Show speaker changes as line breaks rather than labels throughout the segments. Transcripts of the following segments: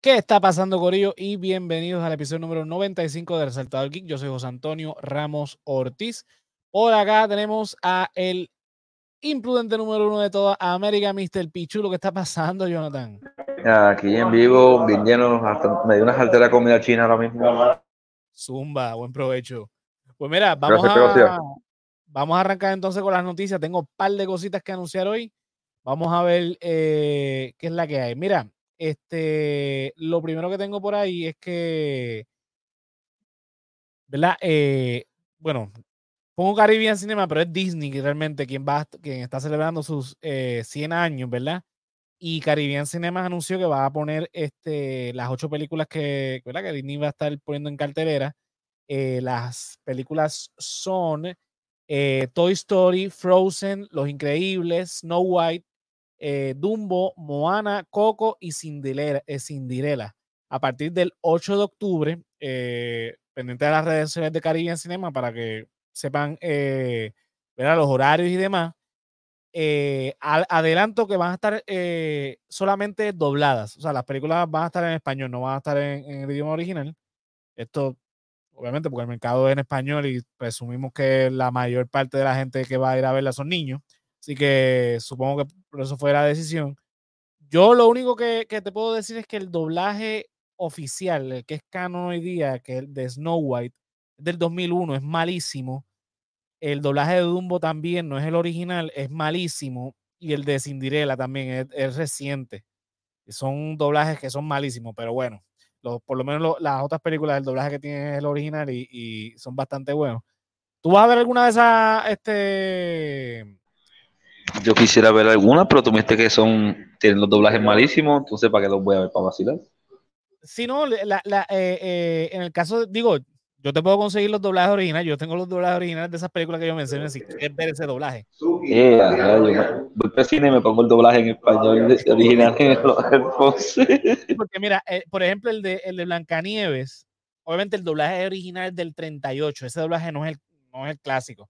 ¿Qué está pasando, Corillo? Y bienvenidos al episodio número 95 de Resaltador Geek. Yo soy José Antonio Ramos Ortiz. Por acá tenemos a el imprudente número uno de toda América, Mr. Pichu. ¿Qué está pasando, Jonathan?
Aquí en vivo, bien lleno, me dio una saltera de comida china ahora mismo.
Zumba, buen provecho. Pues mira, vamos a, vamos a arrancar entonces con las noticias. Tengo un par de cositas que anunciar hoy. Vamos a ver eh, qué es la que hay. Mira, este, lo primero que tengo por ahí es que, ¿verdad? Eh, bueno, pongo Caribbean Cinema, pero es Disney realmente quien, va, quien está celebrando sus 100 eh, años, ¿verdad? Y Caribbean Cinema anunció que va a poner este, las ocho películas que, ¿verdad? que Disney va a estar poniendo en cartelera. Eh, las películas son Toy Story, Frozen, Los Increíbles, Snow White, eh, Dumbo, Moana, Coco y Cinderella, eh, A partir del 8 de octubre, eh, pendiente de las redes sociales de Caribbean Cinema para que sepan eh, los horarios y demás. adelanto que van a estar solamente dobladas. O sea, las películas van a estar en español, no van a estar en, en el idioma original. Esto, obviamente, porque el mercado es en español y presumimos que la mayor parte de la gente que va a ir a verla son niños. Así que supongo que por eso fue la decisión. Yo lo único que, te puedo decir es que el doblaje oficial, el que es canon hoy día, que es el de Snow White, del 2001, es malísimo. El doblaje de Dumbo también no es el original, es malísimo. Y el de Cinderella también es, reciente. Son doblajes que son malísimos, pero bueno, por lo menos las otras películas, el doblaje que tiene es el original y, y, son bastante buenos. ¿Tú vas a ver alguna de esas este,
yo quisiera ver algunas, pero tú me dijiste que son, tienen los doblajes malísimos, entonces ¿para qué los voy a ver para vacilar?
Si no, la, la, eh, eh, en el caso, digo, yo te puedo conseguir los doblajes originales, yo tengo los doblajes originales de esas películas que yo mencioné, si quieres ver ese doblaje.
Eh, voy al cine y me pongo el doblaje en español original en
Porque mira, eh, por ejemplo, el de, el de Blancanieves, obviamente el doblaje original es del 38, ese doblaje no es el, no es el clásico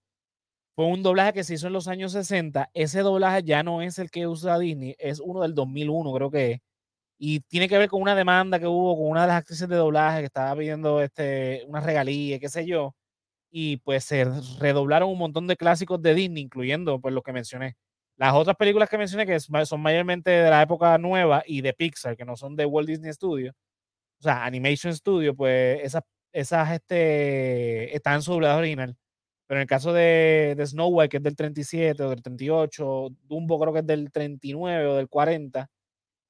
fue un doblaje que se hizo en los años 60. Ese doblaje ya no es el que usa Disney, es uno del 2001, creo que es. Y tiene que ver con una demanda que hubo con una de las actrices de doblaje que estaba pidiendo este, una regalía, qué sé yo. Y pues se redoblaron un montón de clásicos de Disney, incluyendo pues los que mencioné. Las otras películas que mencioné, que son mayormente de la época nueva y de Pixar, que no son de Walt Disney Studios, o sea, Animation Studio, pues esas, esas este, están en su doblaje original. Pero en el caso de, de Snow White, que es del 37 o del 38, Dumbo creo que es del 39 o del 40,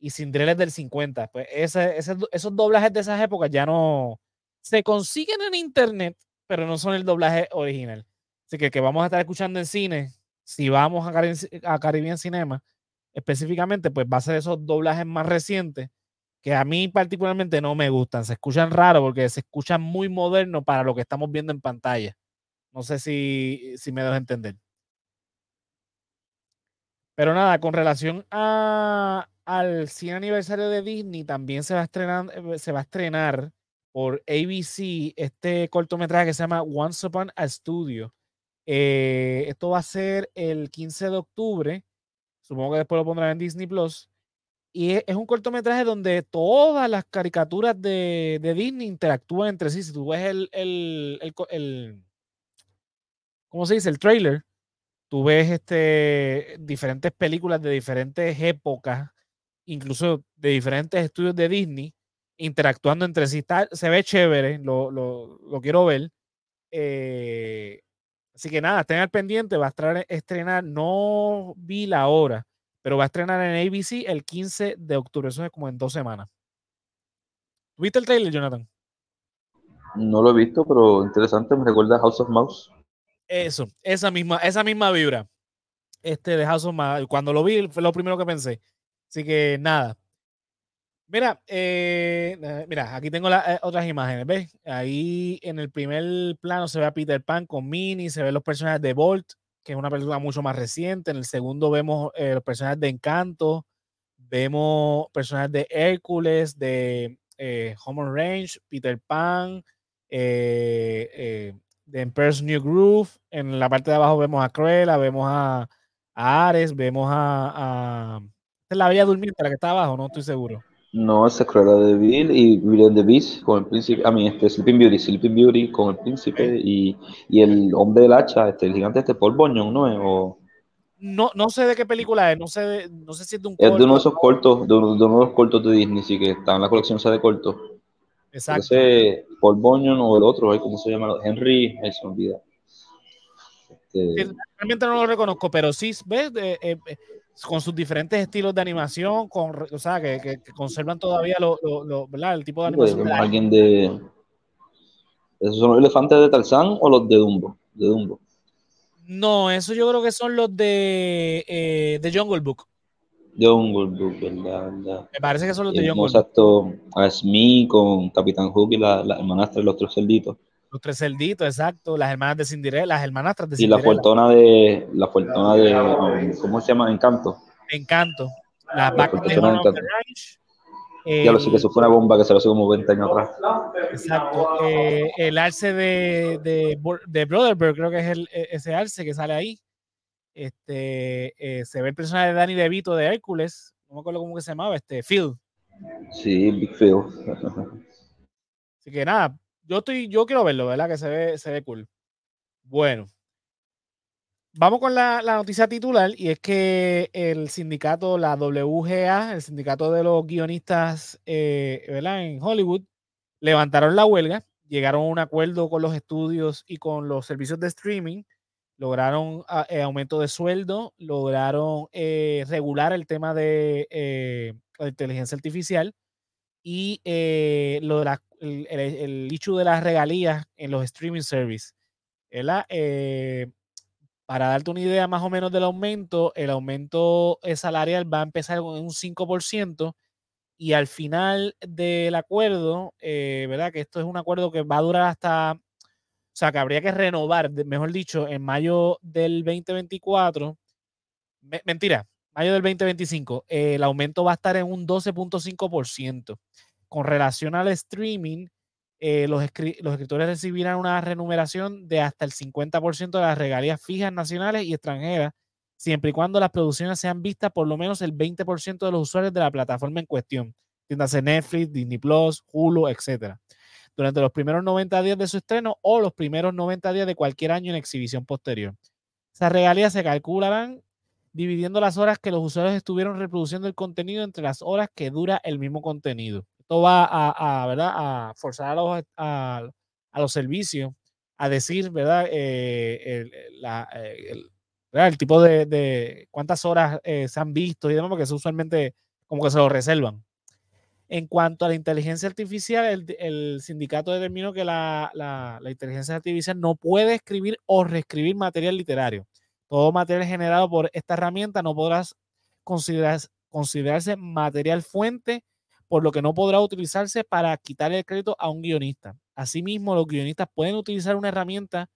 y Cinderella es del 50. Pues ese, esos doblajes de esas épocas ya no se consiguen en internet, pero no son el doblaje original. Así que que vamos a estar escuchando en cine, si vamos a, a Caribbean Cinema, específicamente, pues va a ser esos doblajes más recientes que a mí particularmente no me gustan. Se escuchan raro porque se escuchan muy modernos para lo que estamos viendo en pantalla. No sé si, si me dejo entender. Pero nada, con relación a, al 100 aniversario de Disney, también se va a estrenar, eh, se va a estrenar por ABC este cortometraje que se llama Once Upon a Studio. Eh, esto va a ser el 15 de octubre. Supongo que después lo pondrán en Disney Plus. Y es, un cortometraje donde todas las caricaturas de, Disney interactúan entre sí. Si tú ves el, el ¿cómo se dice? El trailer, tú ves este, diferentes películas de diferentes épocas, incluso de diferentes estudios de Disney, interactuando entre sí. se ve chévere, lo, lo, quiero ver. Eh, así que nada, estén al pendiente, va a estrenar, no vi la hora, pero va a estrenar en ABC el 15 de octubre, eso es como en dos semanas. ¿Viste el trailer, Jonathan?
No lo he visto, pero interesante, me recuerda House of Mouse.
Eso, esa misma, esa misma vibra. Este de House of Cuando lo vi, fue lo primero que pensé. Así que nada. Mira, eh, eh, mira, aquí tengo las eh, otras imágenes, ¿ves? Ahí en el primer plano se ve a Peter Pan con Minnie, se ven los personajes de Bolt, que es una película mucho más reciente. En el segundo vemos los personajes de Encanto, vemos personajes de Hércules, de Home Range, Peter Pan, eh, de Emperor's New Groove. En la parte de abajo vemos a Cruella, vemos a, Ares, vemos a, a... es la Bella Durmiente, la que está abajo, no estoy seguro.
No, esa es Cruella de Vil y and the Beast con el príncipe, a mí este Sleeping Beauty, Sleeping Beauty con el príncipe y, y el hombre del hacha, este, el gigante este Paul Bunyan, ¿no es? O,
No, no sé de qué película es, no sé, de- no sé si es de un
es de uno de esos cortos, de uno de, uno de los cortos de Disney, sí, que está en la colección esa de cortos.
Exacto.
Ese Paul Bunyan o el otro, ¿cómo se llama? Henry, ay, se olvida. Este,
Realmente no lo reconozco, pero sí, ¿ves? Eh, eh, con sus diferentes estilos de animación, con, o sea, que, que- que conservan todavía lo, lo- lo- ¿verdad? el tipo de
pues,
animación.
alguien de... ¿Esos son los elefantes de Tarzán o los de Dumbo? De Dumbo.
No, eso yo creo que son los de, eh, de Jungle Book.
Jungle ¿verdad? ¿verdad?
Me parece que son los de Jungle
exacto a Smee con Capitán Hook y la, la hermanastra de los tres cerditos.
Los tres cerditos, exacto. Las hermanas de Cinderella, las hermanastras de
Y la
Cinderella.
fortuna de, la fortuna de, ¿cómo se llama? Encanto.
Encanto. Las
La
vacas de
Encanto. Ya lo sé
el-
que eso fue una bomba que se lo hace como 20 años atrás.
Exacto. eh, el arce de, de, de Brotherberg, creo que es el, e- ese arce que sale ahí. Este, eh, se ve el personaje de Danny DeVito de Hércules. No me acuerdo cómo que se llamaba, este, Phil.
Sí, Big Phil.
Así que nada, yo estoy, yo quiero verlo, ¿verdad? Que se ve, se ve cool. Bueno. Vamos con la, la noticia titular y es que el sindicato, la WGA, el sindicato de los guionistas eh, ¿verdad? en Hollywood, levantaron la huelga, llegaron a un acuerdo con los estudios y con los servicios de streaming, lograron ah, eh, aumento de sueldo, lograron eh, regular el tema de eh, la inteligencia artificial y eh, lo de la- el, el, el issue de las regalías en los streaming service. ¿verdad? Eh, para darte una idea más o menos del aumento, el aumento salarial va a empezar con un 5% y al final del acuerdo, eh, ¿verdad? Que esto es un acuerdo que va a durar hasta, sea, que habría que renovar, mejor dicho, en mayo del 2024. Me- mentira, mayo del 2025, eh, el aumento va a estar en un 12.5%. Con relación al streaming, eh, los, escri- los escritores recibirán una remuneración de hasta el 50% de las regalías fijas nacionales y extranjeras, siempre y cuando las producciones sean vistas por lo menos el 20% de los usuarios de la plataforma en cuestión, tiendas Netflix, Disney Plus, Hulu, etc. Durante los primeros 90 días de su estreno o los primeros 90 días de cualquier año en exhibición posterior. Esas regalías se calcularán dividiendo las horas que los usuarios estuvieron reproduciendo el contenido entre las horas que dura el mismo contenido. Esto va a, a, ¿verdad? a forzar a los, a, a los servicios a decir, ¿verdad? Eh, el, la, eh, el, ¿verdad? tipo de, de cuántas horas eh, se han visto y demás, porque eso usualmente como que se lo reservan. En cuanto a la inteligencia artificial, el, sindicato determinó que la, inteligencia artificial no puede escribir o reescribir material literario. Todo material generado por esta herramienta no podrá considerar, considerarse material fuente, por lo que no podrá utilizarse para quitar el crédito a un guionista. Asimismo, los guionistas pueden utilizar una herramienta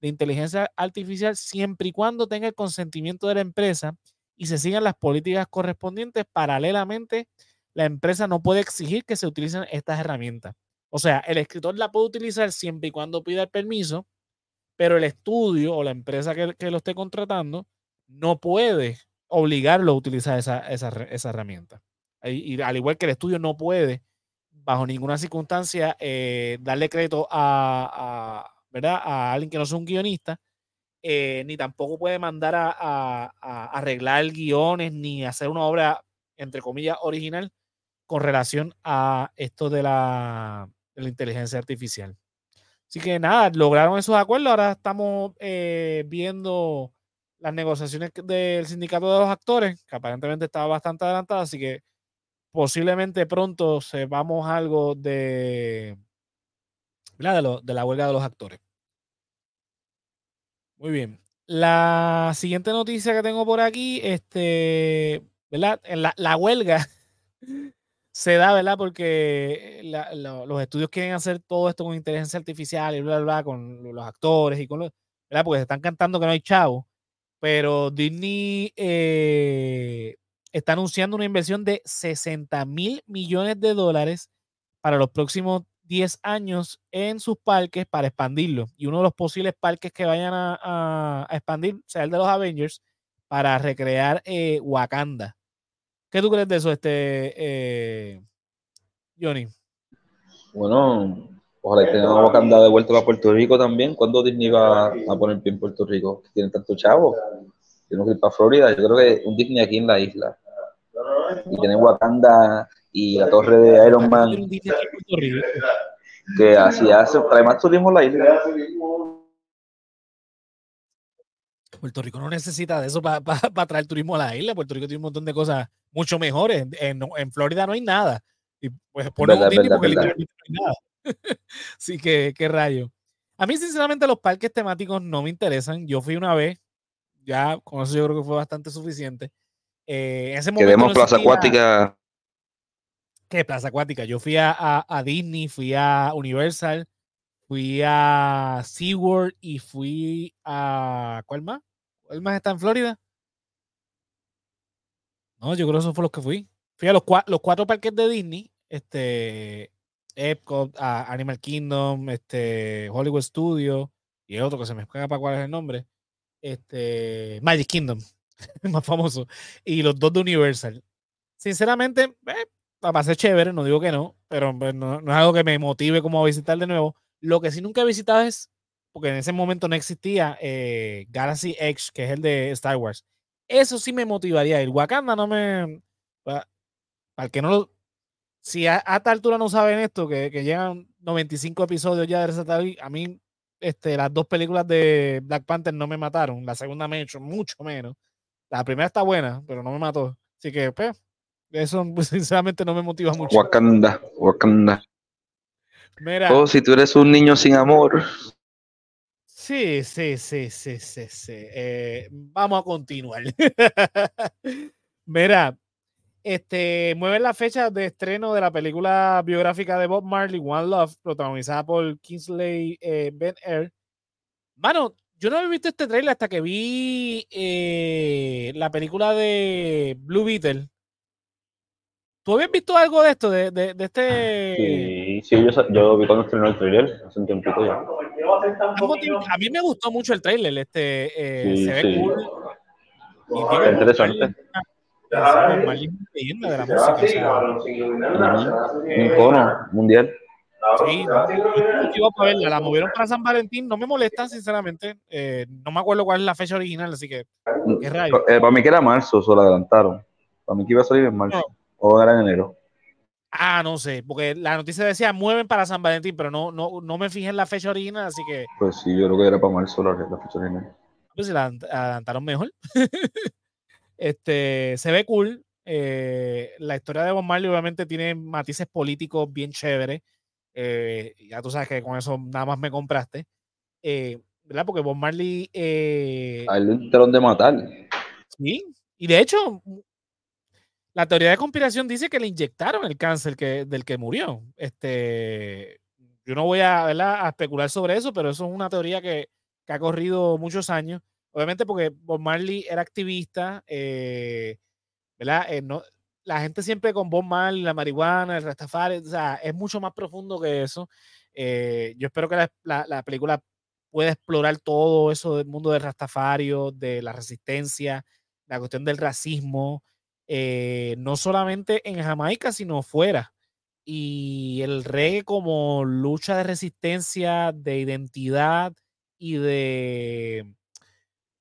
de inteligencia artificial siempre y cuando tenga el consentimiento de la empresa y se sigan las políticas correspondientes. Paralelamente, la empresa no puede exigir que se utilicen estas herramientas. O sea, el escritor la puede utilizar siempre y cuando pida el permiso, pero el estudio o la empresa que, que lo esté contratando no puede obligarlo a utilizar esa, esa, esa herramienta. Y, al igual que el estudio no puede, bajo ninguna circunstancia, eh, darle crédito a, a, ¿verdad? a alguien que no sea un guionista, eh, ni tampoco puede mandar a, a, a, arreglar guiones, ni hacer una obra, entre comillas, original con relación a esto de la, de la inteligencia artificial. Así que nada, lograron esos acuerdos. Ahora estamos eh, viendo las negociaciones del sindicato de los actores, que aparentemente estaba bastante adelantada, así que posiblemente pronto sepamos algo de, la huelga de los actores. Muy bien. La siguiente noticia que tengo por aquí, este, ¿verdad? La huelga se da, ¿verdad? Porque la, los estudios quieren hacer todo esto con inteligencia artificial y bla, bla, bla, con los actores y con los, ¿verdad? Porque se están cantando que no hay chavo. Pero Disney eh, está anunciando una inversión de 60 mil millones de dólares para los próximos 10 años en sus parques para expandirlo. Y uno de los posibles parques que vayan a, expandir sea el de los Avengers para recrear eh, Wakanda. ¿Qué tú crees de eso, este, eh, Johnny.
Bueno, ojalá que tengan Wakanda de vuelta a Puerto Rico también. ¿Cuándo Disney va a poner pie en Puerto Rico? Tienen tanto chavo. Tienen que ir para Florida. Yo creo que un Disney aquí en la isla. Y tienen Wakanda y la torre de Iron Man. Que así hace, trae más turismo en la isla.
Puerto Rico no necesita de eso para traer turismo a la isla. Puerto Rico tiene un montón de cosas mucho mejores. En, en Florida no hay nada. Y pues pone un Disney porque literalmente no hay nada. Así que, qué rayo. A mí, sinceramente, los parques temáticos no me interesan. Yo fui una vez, ya con eso yo creo que fue bastante suficiente. Eh, ese
Queremos Plaza Acuática.
¿Qué Plaza Acuática? Yo fui a, a, Disney, fui a Universal, fui a SeaWorld y fui a. ¿Cuál más? ¿Cuál más está en Florida? No, yo creo que esos fueron los que fui. Fui a los, cuatro parques de Disney. Este. Epcot, Animal Kingdom, este, Hollywood Studio y otro que se me escapa cuál es el nombre. Este, Magic Kingdom, el más famoso. Y los dos de Universal. Sinceramente, eh, va a ser chévere, no digo que no, pero pues, no, es algo que me motive como a visitar de nuevo. Lo que sí nunca he visitado es, porque en ese momento no existía eh, Galaxy Edge, que es el de Star Wars. Eso sí me motivaría. El Wakanda no me. Para, el que no lo. Si a, esta altura no saben esto, que, que llegan 95 episodios ya de Resetable, a mí este, las dos películas de Black Panther no me mataron. La segunda me ha hecho mucho menos. La primera está buena, pero no me mató. Así que, pues, eso sinceramente no me motiva mucho.
Wakanda, Wakanda. Mira. Oh, si tú eres un niño sin amor.
Sí, sí, sí, sí, sí, sí. Eh, vamos a continuar. Mira, este, mueven la fecha de estreno de la película biográfica de Bob Marley, One Love, protagonizada por Kingsley eh, Ben Air. Mano, yo no había visto este trailer hasta que vi eh, la película de Blue Beetle. ¿Tú habías visto algo de esto? De, de, este.
Sí, sí, yo, yo vi cuando estrenó el trailer hace un tiempito ya.
A mí me gustó mucho el trailer. Este, eh, se ve cool.
interesante
leyenda de la música.
un icono mundial.
Sí, no, para verla. La movieron para San Valentín. No me molesta, sinceramente. Eh, no me acuerdo cuál es la fecha original, así que.
¿qué eh, para mí que era marzo, se lo adelantaron. Para mí que iba a salir en marzo. O era en enero.
Ah, no sé, porque la noticia decía mueven para San Valentín, pero no, no, no me fijé en la fecha original, así que.
Pues sí, yo creo que era para marzo la, la fecha original.
Pues si la adelantaron mejor. Este, se ve cool. Eh, la historia de Bob Marley obviamente tiene matices políticos bien chéveres. Eh, ya tú sabes que con eso nada más me compraste. Eh, ¿Verdad? Porque Bob Marley... Eh,
Ahí lo de matar.
Sí. Y de hecho, la teoría de conspiración dice que le inyectaron el cáncer que, del que murió. Este, yo no voy a, a especular sobre eso, pero eso es una teoría que, que ha corrido muchos años. Obviamente porque Bob Marley era activista, eh, ¿verdad? Eh, no, la gente siempre con Bob Marley, la marihuana, el Rastafari, o sea, es mucho más profundo que eso. Eh, yo espero que la, la, película pueda explorar todo eso del mundo del Rastafario, de la resistencia, la cuestión del racismo, no solamente en Jamaica, sino fuera. Y el reggae como lucha de resistencia, de identidad y de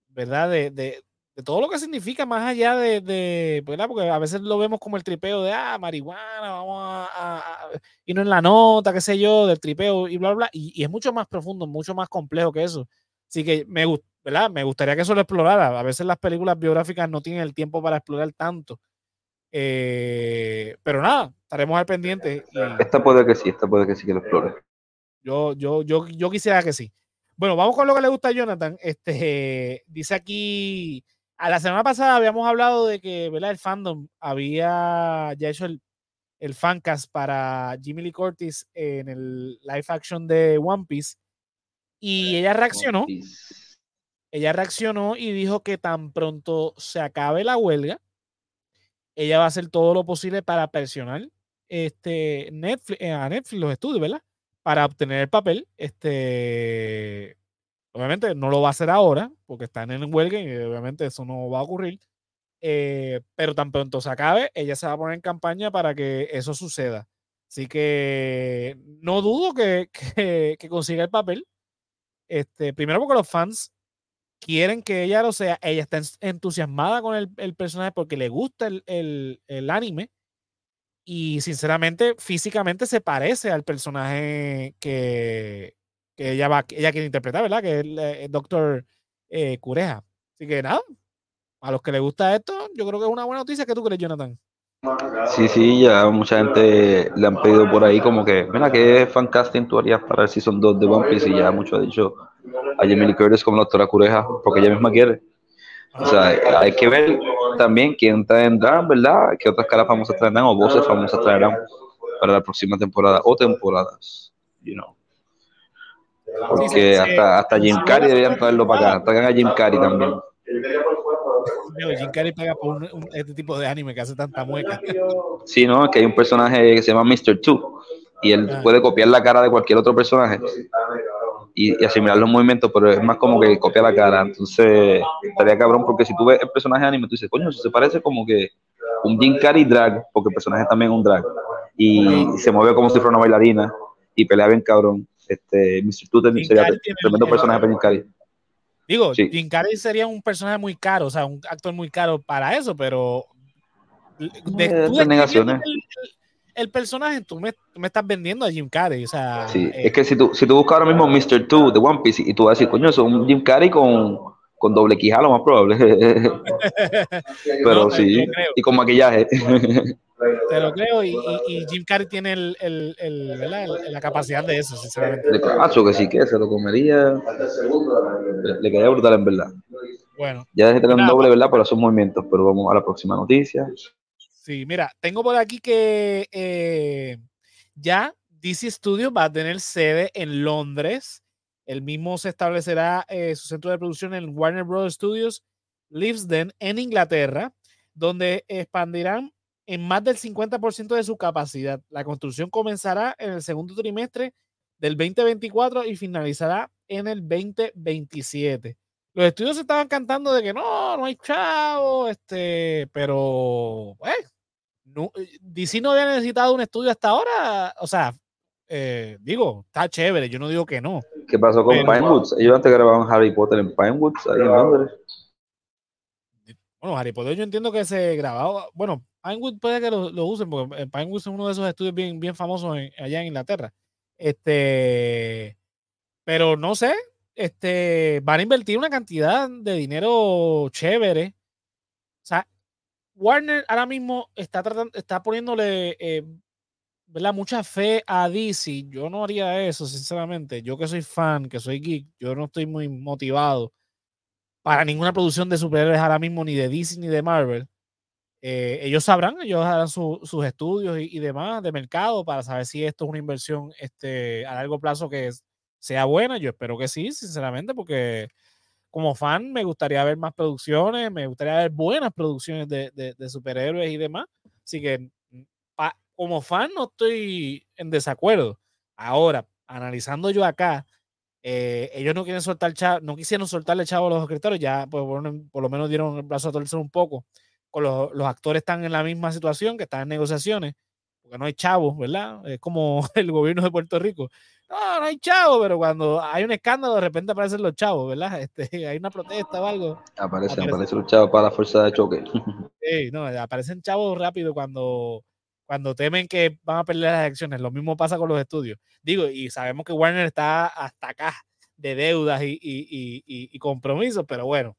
¿verdad? De, de, todo lo que significa más allá de, de, ¿verdad? Porque a veces lo vemos como el tripeo de, ah, marihuana, vamos a, a, no en la nota, qué sé yo, del tripeo y bla, bla, y, y, es mucho más profundo, mucho más complejo que eso. Así que me, ¿verdad? me gustaría que eso lo explorara. A veces las películas biográficas no tienen el tiempo para explorar tanto. Eh, pero nada, estaremos al pendiente.
esta puede que sí, esta puede que sí que lo explore.
Yo, yo, yo, yo quisiera que sí. Bueno, vamos con lo que le gusta a Jonathan. Este, dice aquí, a la semana pasada habíamos hablado de que ¿verdad? el fandom había ya hecho el, el fancast para Jimmy Lee Curtis en el live action de One Piece. Y ella reaccionó. Ella reaccionó y dijo que tan pronto se acabe la huelga, ella va a hacer todo lo posible para presionar este Netflix, eh, a Netflix los estudios, ¿verdad? para obtener el papel. Este, obviamente no lo va a hacer ahora, porque están en huelga y obviamente eso no va a ocurrir. Eh, pero tan pronto se acabe, ella se va a poner en campaña para que eso suceda. Así que no dudo que, que, consiga el papel. Este, primero porque los fans quieren que ella lo sea. Ella está entusiasmada con el, personaje porque le gusta el, el, anime. Y sinceramente, físicamente se parece al personaje que, que ella, va, ella quiere interpretar, ¿verdad? Que es el, Doctor eh, Cureja. Así que nada, a los que les gusta esto, yo creo que es una buena noticia. ¿Qué tú crees, Jonathan?
Sí, sí, ya mucha gente le han pedido por ahí como que, mira, ¿qué fancasting tú harías para el Season 2 de One Piece? Y ya mucho ha dicho a Jamie Curtis como la doctora Cureja, porque ella misma quiere. O sea, hay que ver también quién traerán, ¿verdad? ¿Qué otras caras famosas traerán o voces famosas traerán para la próxima temporada o temporadas, you know. Porque hasta, hasta Jim Carrey deberían traerlo para acá, traigan a Jim Carrey también.
Jim Carrey pega por este tipo de anime que hace tanta mueca.
Sí, no, que hay un personaje que se llama Mr. Two y él ah. puede copiar la cara de cualquier otro personaje y, asimilar los movimientos, pero es más como que copia la cara. Entonces, estaría cabrón porque si tú ves el personaje de anime, tú dices, coño, se parece como que un Jim Carrey drag, porque el personaje también es un drag, y, se mueve como si fuera una bailarina y pelea bien cabrón. Este, Mr. Two sería tremendo personaje para Jim Carrey.
Digo, Jim Carrey sería un personaje muy caro, o sea, un actor muy caro para eso, pero
de, eh,
El, personaje, tú me, me, estás vendiendo a Jim Carrey, o sea...
Sí, eh, es que si tú, si tú buscas ahora mismo Mr. Two de One Piece y tú vas a decir, coño, eso es un Jim Carrey con, con doble quijada, lo más probable. pero sí, y con maquillaje.
Te lo creo, y, Jim Carrey tiene el, el, el, la capacidad de eso, sinceramente.
De cacho que sí que se lo comería. Le, le quedaría brutal en verdad.
Bueno.
Ya dejé tener un doble, ¿verdad? Para esos movimientos, pero vamos a la próxima noticia.
Sí, mira, tengo por aquí que eh, ya DC Studios va a tener sede en Londres. El mismo se establecerá eh, su centro de producción en Warner Bros. Studios, Leavesden, en Inglaterra, donde expandirán en más del 50% de su capacidad. La construcción comenzará en el segundo trimestre del 2024 y finalizará en el 2027. Los estudios se estaban cantando de que no, no hay chavo, este, pero pues, no, eh, DC no había necesitado un estudio hasta ahora. O sea, eh, digo, está chévere, yo no digo que no.
¿Qué pasó con Pinewoods? Ellos antes grababan Harry Potter en Pinewoods, ahí en Londres.
Bueno, Harry Potter yo entiendo que se grababa, bueno, Pinewood puede que lo, usen, porque Pinewood es uno de esos estudios bien, bien famosos allá en Inglaterra. Este, pero no sé, este, van a invertir una cantidad de dinero chévere. O sea, Warner ahora mismo está tratando, está poniéndole eh, mucha fe a DC. Yo no haría eso, sinceramente. Yo que soy fan, que soy geek, yo no estoy muy motivado para ninguna producción de superhéroes ahora mismo, ni de DC ni de Marvel. Eh, ellos sabrán, ellos harán sus estudios y, demás de mercado para saber si esto es una inversión este, a largo plazo que sea buena. Yo espero que sí, sinceramente, porque como fan me gustaría ver más producciones, me gustaría ver buenas producciones de, superhéroes y demás. Así que mm, como fan no estoy en desacuerdo. Ahora, analizando yo acá, eh, ellos no quieren soltar chavo, no quisieron soltarle chavo a los escritores, ya pues, por, lo menos dieron el brazo a torcer un poco con los, los, actores están en la misma situación, que están en negociaciones, porque no hay chavos, ¿verdad? Es como el gobierno de Puerto Rico. No, no hay chavos, pero cuando hay un escándalo, de repente aparecen los chavos, ¿verdad? Este, hay una protesta o algo.
Aparecen, aparecen, los chavos para la fuerza de choque.
Sí, no, aparecen chavos rápido cuando, cuando temen que van a perder las elecciones. Lo mismo pasa con los estudios. Digo, y sabemos que Warner está hasta acá de deudas y, y, y, y compromisos, pero bueno,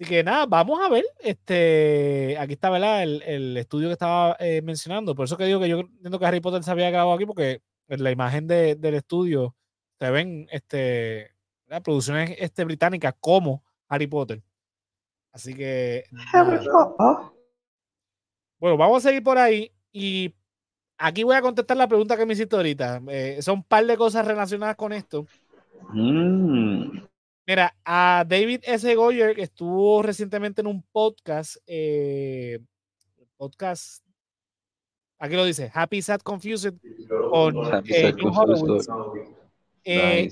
Así que nada, vamos a ver. Este, aquí está, ¿verdad? El, estudio que estaba eh, mencionando. Por eso que digo que yo entiendo que Harry Potter se había grabado aquí, porque en la imagen del estudio se ven este, producciones este, británicas como Harry Potter. Así que. Bueno, vamos a seguir por ahí. Y aquí voy a contestar la pregunta que me hiciste ahorita. Eh, son un par de cosas relacionadas con esto.
Mm.
Mira, a David S. Goyer, que estuvo recientemente en un podcast, eh, podcast, aquí lo dice, Happy, Sad, Confused, con eh, eh,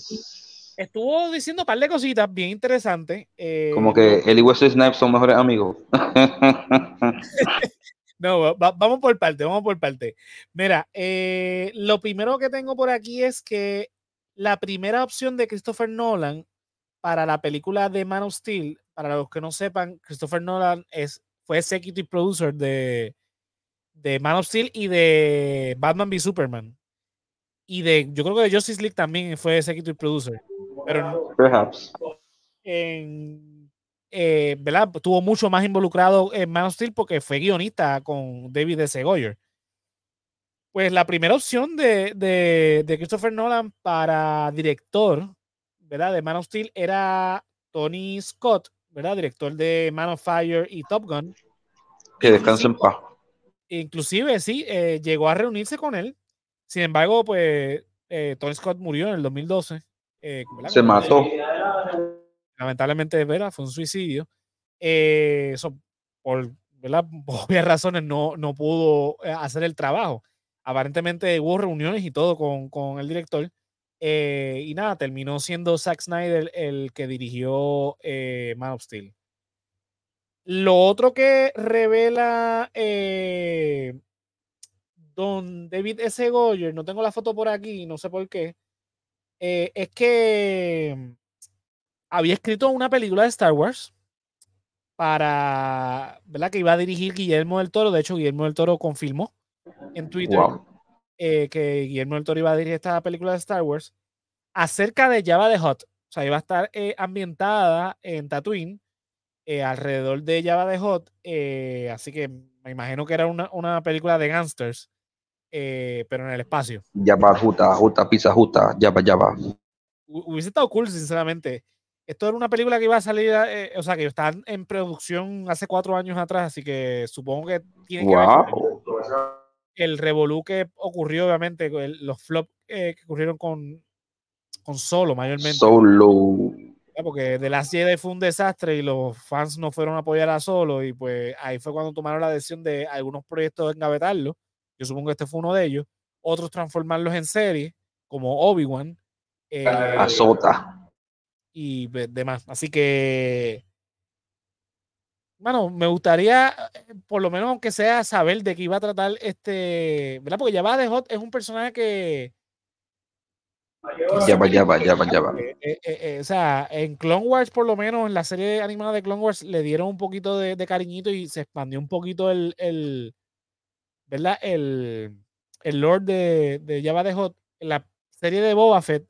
Estuvo diciendo un par de cositas bien interesantes.
Como que él y Wesley Snipes son mejores amigos.
No, vamos por parte, vamos por parte. Mira, eh, lo primero que tengo por aquí es que la primera opción de Christopher Nolan para la película de Man of Steel, para los que no sepan, Christopher Nolan es, fue executive producer de, de Man of Steel y de Batman v Superman. Y de, yo creo que de Justice League también fue executive producer. Pero
Perhaps.
En, eh, ¿verdad? Estuvo mucho más involucrado en Man of Steel porque fue guionista con David S. Goyer. Pues la primera opción de, de, de, Christopher Nolan para director, ¿verdad? De Man of Steel era Tony Scott, ¿verdad? Director de Man of Fire y Top Gun.
Que descansen en paz.
Inclusive, sí, eh, llegó a reunirse con él. Sin embargo, pues eh, Tony Scott murió en el 2012.
Eh, Se mató.
Lamentablemente, ¿verdad? Fue un suicidio. eso, por, ¿verdad? obvias razones, no, no pudo hacer el trabajo. Aparentemente hubo reuniones y todo con, con el director. Y nada, terminó siendo Zack Snyder el que dirigió Man of Steel. Lo otro que revela eh, don David S. Goyer, no tengo la foto por aquí, no sé por qué, eh, es que había escrito una película de Star Wars para, ¿verdad? Que iba a dirigir Guillermo del Toro. De hecho, Guillermo del Toro confirmó en Twitter eh, que Guillermo del Toro iba a dirigir esta película de Star Wars acerca de Java de Hot. O sea, iba a estar ambientada en Tatooine eh, alrededor de Java de Hot. Eh, así que me imagino que era una, una película de gangsters, eh, pero en el espacio.
Java, Juta, Juta, Pizza, Juta, Java, Java.
Hubiese estado cool, sinceramente. Esto era una película que iba a salir, o sea, que está en producción hace cuatro años atrás, así que supongo que tiene que ver el revolú que ocurrió, obviamente, los flops que ocurrieron con, con Solo, mayormente.
Solo
porque The Last Jedi fue un desastre y los fans no fueron a apoyar a Solo y pues ahí fue cuando tomaron la decisión de algunos proyectos engavetarlos. Yo supongo que este fue uno de ellos. Otros transformarlos en serie, como Obi-Wan.
Eh, Azota.
Y demás. Así que, bueno, me gustaría, eh, por lo menos aunque sea, saber de qué iba a tratar este, ¿verdad? Porque Jabba de Hot es un personaje que
ya va, ya va, ya va, ya va.
o sea, en Clone Wars, por lo menos, en la serie animada de Clone Wars, le dieron un poquito de, cariñito y se expandió un poquito el, el ¿verdad? El, el Lord de, de Java de Hot. En la serie de Boba Fett,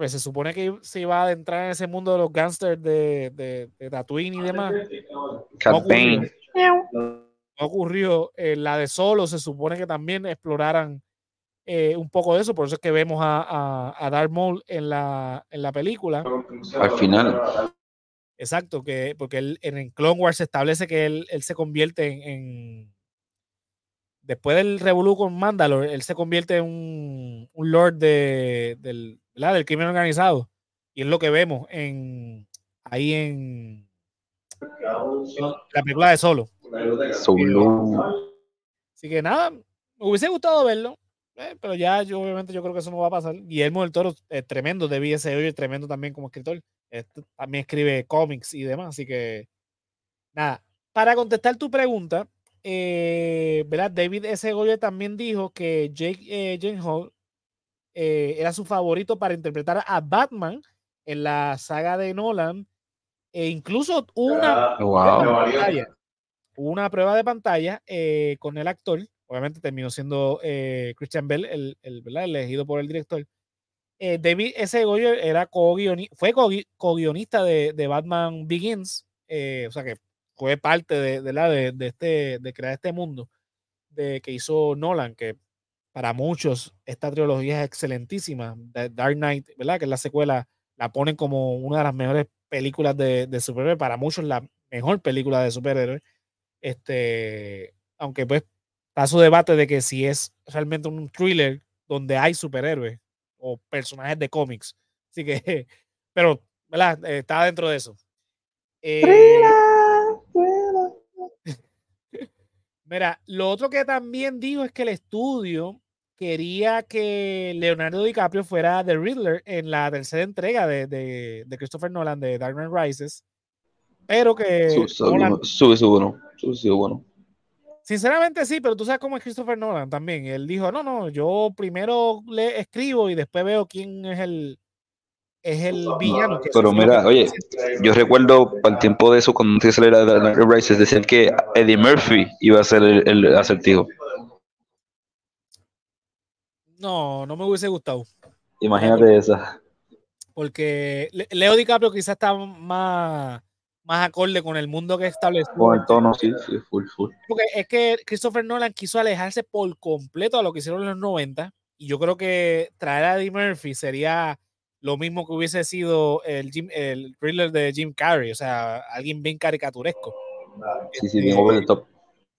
pues se supone que se iba a adentrar en ese mundo de los gangsters de, de, de Tatooine y demás. No ocurrió. No ocurrió. En la de Solo se supone que también exploraran eh, un poco de eso, por eso es que vemos a, a, a Darth Maul en la, en la película.
Al final.
Exacto, que porque él, en Clone Wars se establece que él, él se convierte en, Después del revolú con Mandalore, él se convierte en un, un lord de, del, del crimen organizado. Y es lo que vemos en ahí en, la película de Solo.
Solo.
Así que nada, me hubiese gustado verlo. Eh, pero ya yo obviamente yo creo que eso no va a pasar. Guillermo del Toro es tremendo, de ser es tremendo también como escritor. Este, también escribe cómics y demás, así que nada. Para contestar tu pregunta, eh, ¿verdad? David S. Goyer también dijo que Jake eh, Gyllenhaal eh, era su favorito para interpretar a Batman en la saga de Nolan. E incluso una,
ah,
una prueba de pantalla con el actor obviamente terminó siendo eh, Christian Bell el, el, elegido por el director. Eh, David S. Goyer era co fue co-guionista de, de, Batman Begins, eh, o sea que fue parte de, de la, de, este, de crear este mundo de, que hizo Nolan, que para muchos esta trilogía es excelentísima. Dark Knight, ¿verdad? Que es la secuela, la ponen como una de las mejores películas de, de superhéroes, para muchos la mejor película de superhéroes. Este, aunque pues está su debate de que si es realmente un thriller donde hay superhéroes o personajes de cómics. Así que, pero, ¿verdad? Está dentro de eso. Eh, mira, lo otro que también digo es que el estudio quería que Leonardo DiCaprio fuera The Riddler en la tercera entrega de, de, de Christopher Nolan de Dark Knight Rises, pero que...
Sube, sube, bueno, sube, bueno.
Sinceramente sí, pero tú sabes cómo es Christopher Nolan también. Él dijo, no, no, yo primero le escribo y después veo quién es el, es el villano.
pero mira, oye, yo recuerdo el tiempo de eso, cuando se era de Night Rises, decían que Eddie Murphy iba a ser el, el acertijo.
No, no me hubiese gustado.
Imagínate esa.
Porque Leo DiCaprio quizás está más más acorde con el mundo que estableció.
Con el tono, sí, sí, full, full.
Porque es que Christopher Nolan quiso alejarse por completo a lo que hicieron en los 90 y yo creo que traer a Eddie Murphy sería lo mismo que hubiese sido el, el thriller de Jim Carrey, o sea, alguien bien caricaturesco.
Sí, sí, bien over the top.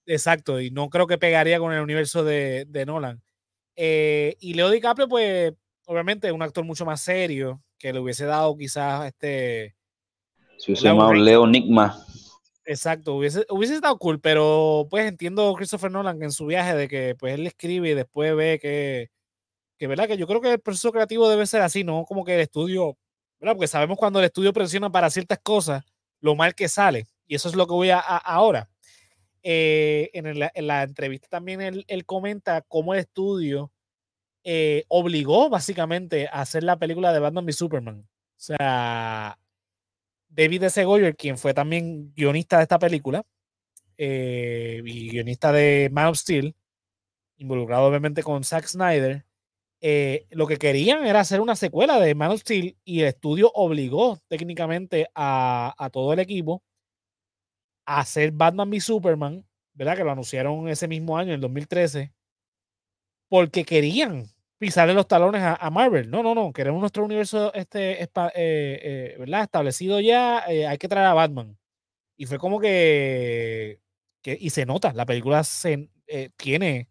Exacto, y no creo que pegaría con el universo de, de Nolan. Eh, y Leo DiCaprio, pues, obviamente, es un actor mucho más serio, que le hubiese dado quizás este
se hubiese llamado Leo Nigma.
Exacto, hubiese, hubiese estado cool, pero pues entiendo Christopher Nolan en su viaje de que pues él escribe y después ve que, que verdad que yo creo que el proceso creativo debe ser así, no como que el estudio, ¿verdad? Porque sabemos cuando el estudio presiona para ciertas cosas, lo mal que sale. Y eso es lo que voy a, ahora. Eh, en, la entrevista también él, comenta cómo el estudio eh, obligó básicamente a hacer la película de Batman v Superman. O sea, David S. Goyer, quien fue también guionista de esta película eh, y guionista de Man of Steel, involucrado obviamente con Zack Snyder, eh, lo que querían era hacer una secuela de Man of Steel y el estudio obligó técnicamente a, todo el equipo a hacer Batman v Superman, ¿verdad? Que lo anunciaron ese mismo año, en el 2013, porque querían pisarle los talones a, Marvel. No, no, no, queremos nuestro universo este, eh, eh, ¿verdad? establecido ya, hay que traer a Batman. Y fue como que, que y se nota, la película tiene,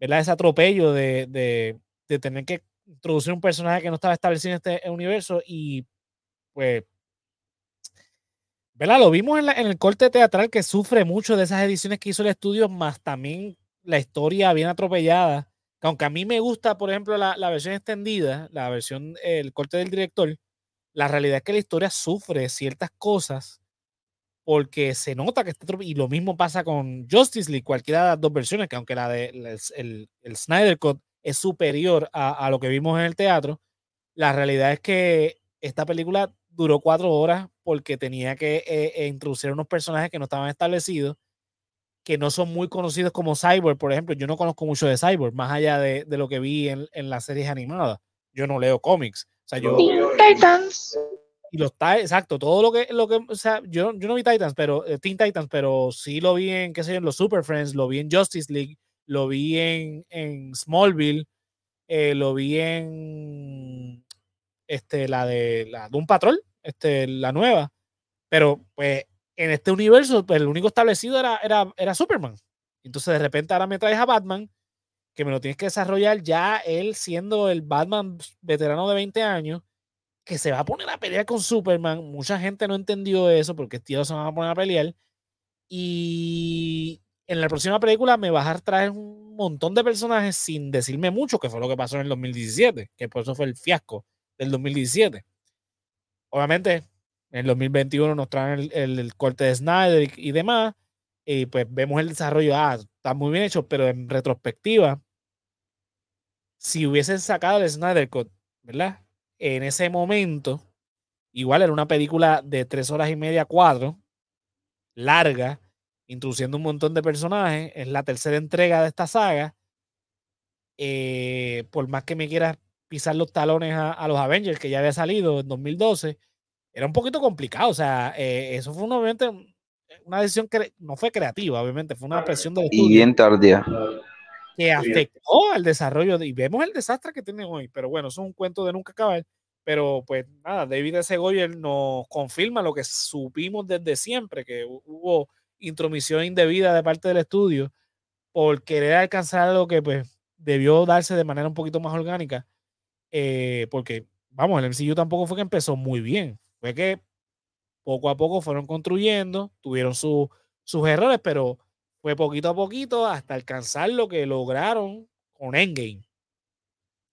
¿verdad? Ese atropello de, de, tener que introducir un personaje que no estaba establecido en este universo y pues, ¿verdad? Lo vimos en, la, en el corte teatral que sufre mucho de esas ediciones que hizo el estudio, más también la historia bien atropellada aunque a mí me gusta, por ejemplo, la, versión extendida, la versión, el corte del director, la realidad es que la historia sufre ciertas cosas porque se nota que está y lo mismo pasa con Justice League, cualquiera de las dos versiones, que aunque la de el, el, Snyder Cut es superior a, lo que vimos en el teatro, la realidad es que esta película duró cuatro horas porque tenía que eh, eh, introducir unos personajes que no estaban establecidos que no son muy conocidos como Cyborg, por ejemplo. Yo no conozco mucho de Cyborg, más allá de, lo que vi en, en, las series animadas. Yo no leo cómics. O sea, yo. Titans. Y los exacto, todo lo que, lo que, o sea, yo, yo no vi Titans, pero eh, Teen Titans, pero sí lo vi en, qué sé yo, en los Super Friends, lo vi en Justice League, lo vi en, en Smallville, eh, lo vi en este, la de la un Patrol, este, la nueva. Pero pues en este universo, pues el único establecido era, era, era Superman. Entonces de repente ahora me traes a Batman, que me lo tienes que desarrollar ya él siendo el Batman veterano de 20 años, que se va a poner a pelear con Superman. Mucha gente no entendió eso porque tío se van a poner a pelear. Y en la próxima película me vas a traer un montón de personajes sin decirme mucho, que fue lo que pasó en el 2017, que por eso fue el fiasco del 2017. Obviamente, en el 2021 nos traen el, corte de Snyder y, demás. Y pues vemos el desarrollo. Ah, está muy bien hecho, pero en retrospectiva, si hubiesen sacado el Snyder Cut, ¿verdad? En ese momento, igual era una película de tres horas y media, cuatro, larga, introduciendo un montón de personajes. Es la tercera entrega de esta saga. Eh, por más que me quieras pisar los talones a, a, los Avengers, que ya había salido en 2012, era un poquito complicado. O sea, eh, eso fue obviamente una decisión que no fue creativa, obviamente, fue una presión
estudio. Y bien tardía.
Que afectó al desarrollo y vemos el desastre que tiene hoy. Pero bueno, eso es un cuento de nunca acabar. Pero pues nada, David S. Goyer nos confirma lo que supimos desde siempre, que hubo intromisión indebida de parte del estudio por querer alcanzar algo que pues debió darse de manera un poquito más orgánica. Eh, porque, vamos, el MCU tampoco fue que empezó muy bien. Fue que poco a poco fueron construyendo, tuvieron sus errores, pero fue poquito a poquito hasta alcanzar lo que lograron con Endgame.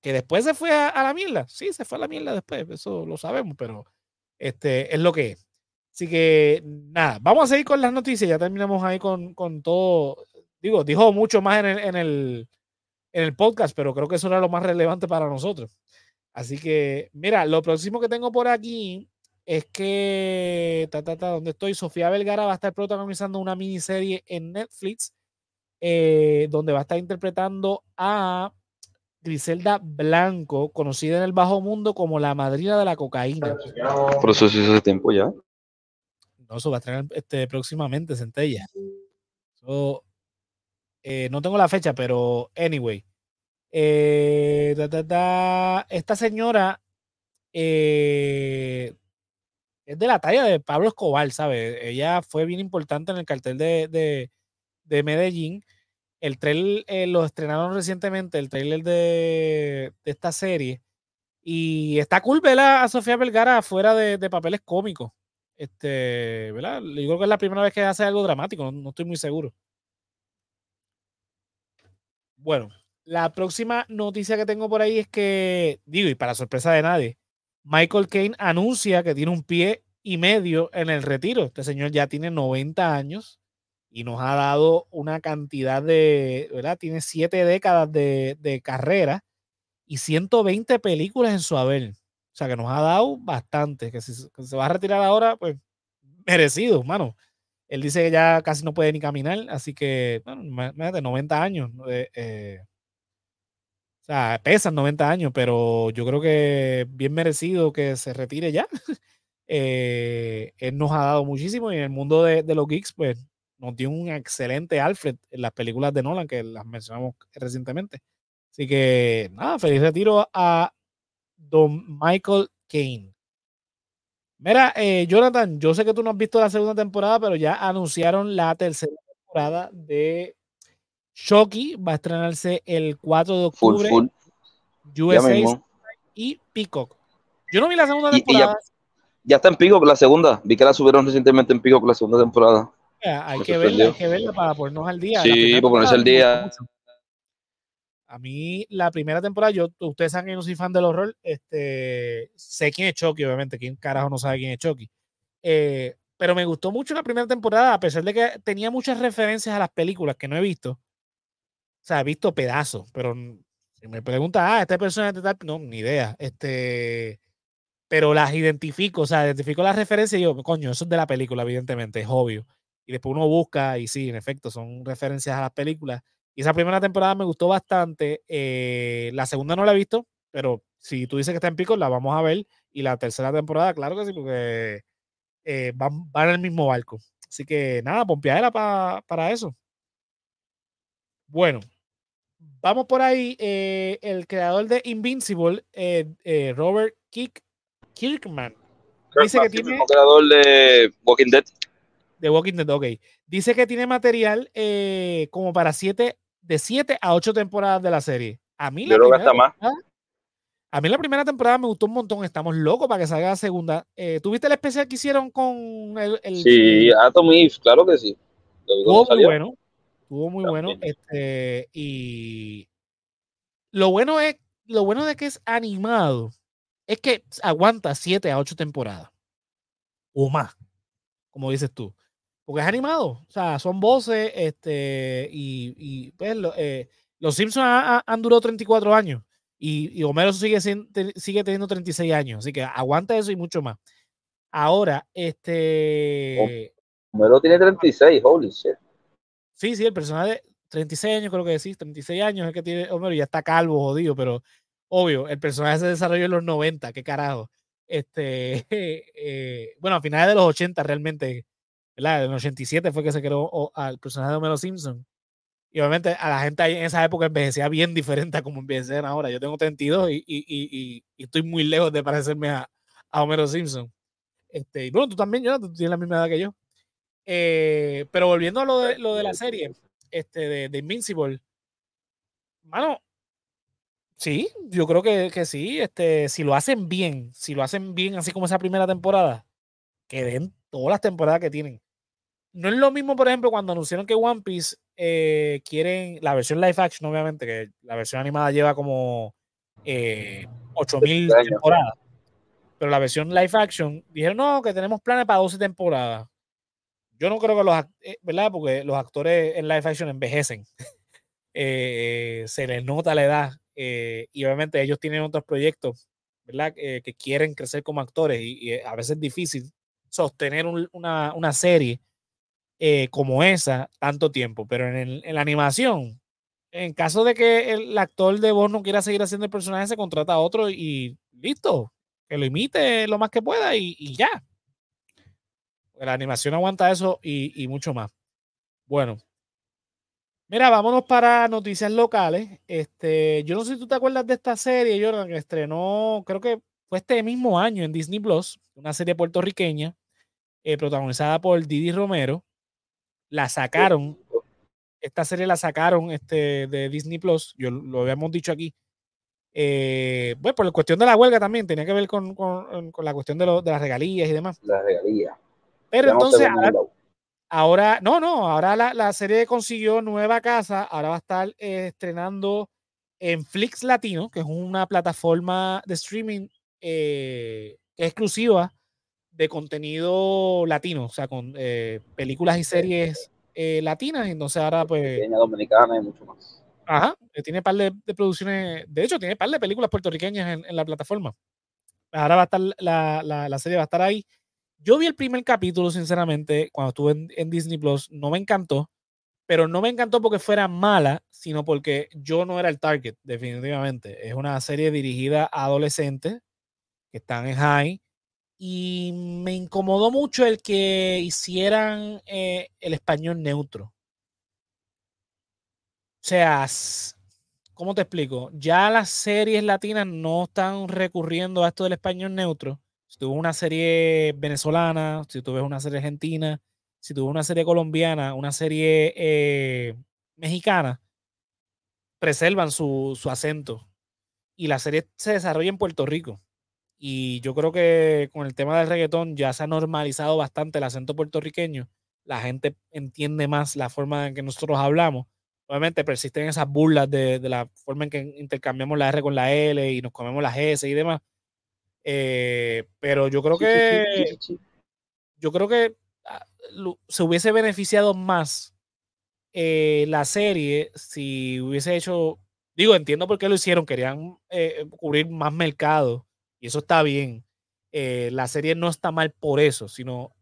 Que después se fue a, la mierda. Sí, se fue a la mierda después, eso lo sabemos, pero este es lo que es. Así que nada, vamos a seguir con las noticias. Ya terminamos ahí con, con todo Digo, dijo mucho más en el, en el, en el podcast, pero creo que eso era lo más relevante para nosotros. Así que, mira, lo próximo que tengo por aquí es que, ta, ta, ta, donde estoy, Sofía Vergara va a estar protagonizando una miniserie en Netflix, eh, donde va a estar interpretando a Griselda Blanco, conocida en el bajo mundo como la madrina de la cocaína.
Por eso sí hace tiempo ya.
No, eso va a estrenar este, próximamente, Centella. So, eh, no tengo la fecha, pero anyway. Eh, ta, ta, ta, esta señora eh, es de la talla de Pablo Escobar, ¿sabes? Ella fue bien importante en el cartel de, de, de Medellín. El trailer lo estrenaron recientemente, el trailer de, de, esta serie. Y está cool ver a Sofía Vergara fuera de, de, papeles cómicos. Este, ¿verdad? Yo creo que es la primera vez que hace algo dramático, no, estoy muy seguro. Bueno, la próxima noticia que tengo por ahí es que, digo, y para sorpresa de nadie, Michael Caine anuncia que tiene un pie y medio en el retiro. Este señor ya tiene 90 años y nos ha dado una cantidad de, ¿verdad? Tiene siete décadas de, de carrera y 120 películas en su haber. O sea que nos ha dado bastante. Que si se va a retirar ahora, pues merecido, mano. Él dice que ya casi no puede ni caminar, así que, bueno, imagínate, 90 años. Eh, eh, o sea, pesan 90 años, pero yo creo que bien merecido que se retire ya. eh, él nos ha dado muchísimo y en el mundo de, de, los geeks, pues nos dio un excelente Alfred en las películas de Nolan que las mencionamos recientemente. Así que, nada, feliz retiro a Don Michael Kane. Mira, eh, Jonathan, yo sé que tú no has visto la segunda temporada, pero ya anunciaron la tercera temporada de Shocky va a estrenarse el 4 de octubre.
Full, full.
USA y Peacock. Yo no vi la segunda temporada.
Y, y ya, ya, está en Peacock la segunda. Vi que la subieron recientemente en Peacock la segunda temporada.
Hay, que verla, hay que verla para ponernos al día.
Sí, para ponerse al día.
A mí, la primera temporada, yo, ustedes saben que yo no soy fan del horror. Este, sé quién es Chucky, obviamente. ¿Quién carajo no sabe quién es Chucky? Eh, pero me gustó mucho la primera temporada, a pesar de que tenía muchas referencias a las películas que no he visto. O sea, he visto pedazos, pero si me pregunta, ah, este personaje tal, no, ni idea. Este, pero las identifico, o sea, identifico las referencias y yo, coño, eso es de la película, evidentemente, es obvio. Y después uno busca y sí, en efecto, son referencias a las películas. Y esa primera temporada me gustó bastante. Eh, la segunda no la he visto, pero si tú dices que está en pico, la vamos a ver. Y la tercera temporada, claro que sí, porque eh, van, van en el mismo barco. Así que nada, pompeadera pa, para eso. Bueno, vamos por ahí. Eh, el creador de Invincible, eh, Robert Kick, Kirkman, dice que tiene.
El creador de Walking Dead.
De Walking Dead, ok. Dice que tiene material eh, como para siete, de 7 a 8 temporadas de la serie. A mí
Yo
la
hasta más.
A mí la primera temporada me gustó un montón. Estamos locos para que salga la segunda. Eh, ¿Tuviste el especial que hicieron con el. el
sí, Atom Eve, claro que sí.
Estuvo muy bueno. Estuvo muy bueno. Este, y lo bueno es, lo bueno de que es animado es que aguanta 7 a 8 temporadas. O más, como dices tú. Porque es animado. O sea, son voces, este, y, y pues, lo, eh, los Simpsons han, han durado 34 años. Y, y Homero sigue, sigue teniendo 36 años. Así que aguanta eso y mucho más. Ahora, este.
Homero tiene 36, holy shit.
Sí, sí, el personaje, 36 años creo que decís, 36 años es que tiene Homero y ya está calvo, jodido, pero obvio, el personaje se desarrolló en los 90, qué carajo. Este, eh, bueno, a finales de los 80 realmente, ¿verdad? En el 87 fue que se creó al personaje de Homero Simpson. Y obviamente a la gente en esa época envejecía bien diferente a como envejecen ahora. Yo tengo 32 y, y, y, y, estoy muy lejos de parecerme a, a Homero Simpson. Este, y bueno, tú también, yo, tú tienes la misma edad que yo. Eh, pero volviendo a lo de, lo de la serie este, de, de Invincible, mano, sí, yo creo que, que, sí. Este, si lo hacen bien, si lo hacen bien, así como esa primera temporada, que den todas las temporadas que tienen. No es lo mismo, por ejemplo, cuando anunciaron que One Piece eh, quieren la versión live action, obviamente, que la versión animada lleva como eh, 8000 temporadas. Pero la versión live action dijeron, no, que tenemos planes para 12 temporadas Yo no creo que los, eh, ¿verdad? Porque los actores en live action envejecen. Eh, se les nota la edad eh, y obviamente ellos tienen otros proyectos, ¿verdad? que quieren crecer como actores y, a veces es difícil sostener una, una, serie como esa tanto tiempo, pero en, en, la animación, en caso de que el actor de voz no quiera seguir haciendo el personaje, se contrata a otro y listo, que lo imite lo más que pueda y, y ya. La animación aguanta eso y, mucho más. Bueno, Mira, vámonos para noticias locales. Este, yo no sé si tú te acuerdas de esta serie, Jordan, que estrenó, creo que fue este mismo año en Disney Plus, una serie puertorriqueña, eh, protagonizada por Didi Romero. La sacaron, esta serie la sacaron este, de Disney Plus, yo lo habíamos dicho aquí. Eh, bueno, por la cuestión de la huelga también, tenía que ver con, la cuestión de, de las regalías y demás.
Las regalías.
Pero entonces, ahora, no, no, ahora la, serie consiguió nueva casa, ahora va a estar eh, estrenando en Flix Latino, que es una plataforma de streaming eh, exclusiva de contenido latino, o sea, con eh, películas y series latinas, entonces ahora pues...
dominicana y mucho más.
Ajá, tiene par de, producciones, de hecho tiene par de películas puertorriqueñas en, la plataforma. Ahora va a estar, la, la serie va a estar ahí yo vi el primer capítulo, sinceramente, cuando estuve en, Disney Plus, no me encantó, pero no me encantó porque fuera mala, sino porque yo no era el target, definitivamente. Es una serie dirigida a adolescentes que están en high y me incomodó mucho el que hicieran eh, el español neutro. O sea, ¿cómo te explico? Ya las series latinas no están recurriendo a esto del español neutro si tú ves una serie venezolana, si tú ves una serie argentina, si tú ves una serie colombiana, una serie eh, mexicana, preservan su, acento. Y la serie se desarrolla en Puerto Rico. Y yo creo que con el tema del reggaetón ya se ha normalizado bastante el acento puertorriqueño. La gente entiende más la forma en que nosotros hablamos. Obviamente persisten esas burlas de, de la forma en que intercambiamos la R con la L y nos comemos las S y demás eh, pero yo creo que yo creo que ah, se hubiese beneficiado más eh, la serie si hubiese hecho, digo, entiendo por qué lo hicieron, querían eh, cubrir más mercado y eso está bien. la serie no está mal por eso, sino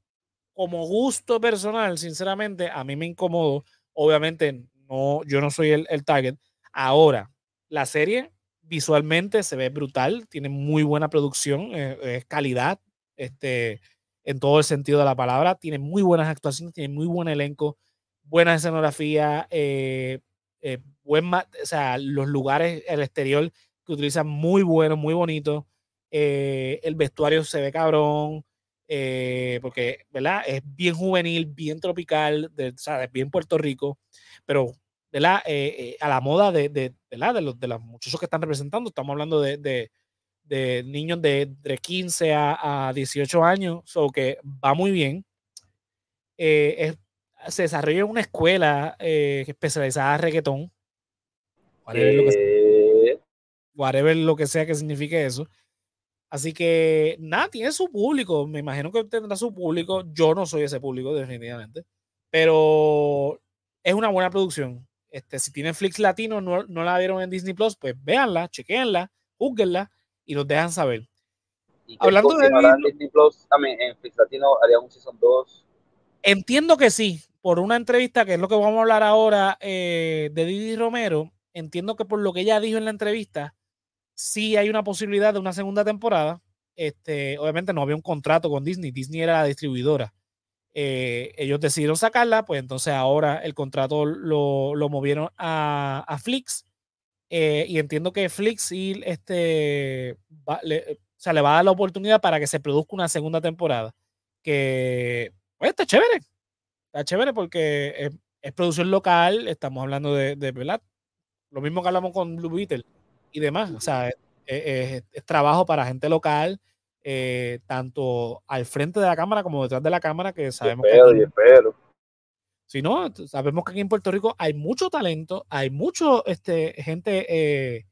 como gusto personal, sinceramente, a mí me incomodó. Obviamente, no, yo no soy el, el target. Ahora, la serie visualmente se ve brutal, tiene muy buena producción, eh, es calidad, este, en todo el sentido de la palabra, tiene muy buenas actuaciones, tiene muy buen elenco, buena escenografía, eh, eh, buen, o sea, los lugares, el exterior que utilizan muy bueno, muy bonito, el vestuario se ve cabrón, porque, ¿verdad? Es bien juvenil, bien tropical, de, o sea, bien Puerto Rico, pero ¿verdad? Eh, eh, a la moda de, de, de, los, de los muchachos que están representando. Estamos hablando de, de niños de, de 15 a, a, 18 años, o que va muy bien. Eh, se desarrolla en una escuela especializada en reggaetón. Whatever lo, que sea, whatever lo que sea que signifique eso. Así que nada, tiene su público. Me imagino que tendrá su público. Yo no soy ese público, definitivamente. Pero es una buena producción. Este, si tienen Flix Latino, no, no, la vieron en Disney Plus, pues véanla, chequenla, juzguenla y nos dejan saber.
Hablando de Disney, Plus, también en Flix Latino haría un Season 2.
Entiendo que sí, por una entrevista, que es lo que vamos a hablar ahora eh, de Didi Romero, entiendo que por lo que ella dijo en la entrevista, sí hay una posibilidad de una segunda temporada. Este, obviamente no había un contrato con Disney, Disney era la distribuidora. Eh, ellos decidieron sacarla, pues entonces ahora el contrato lo, lo movieron a, a Flix. Eh, y entiendo que Flix y este, le, o sea, le va a dar la oportunidad para que se produzca una segunda temporada. Que, pues, está chévere. Está chévere porque es, es producción local, estamos hablando de, de, ¿verdad? Lo mismo que hablamos con Blue Beetle y demás. O sea, es, es trabajo para gente local eh, tanto al frente de la cámara como detrás de la cámara, que sabemos que... Si no, sabemos que aquí en Puerto Rico hay mucho talento, hay mucho este, gente eh,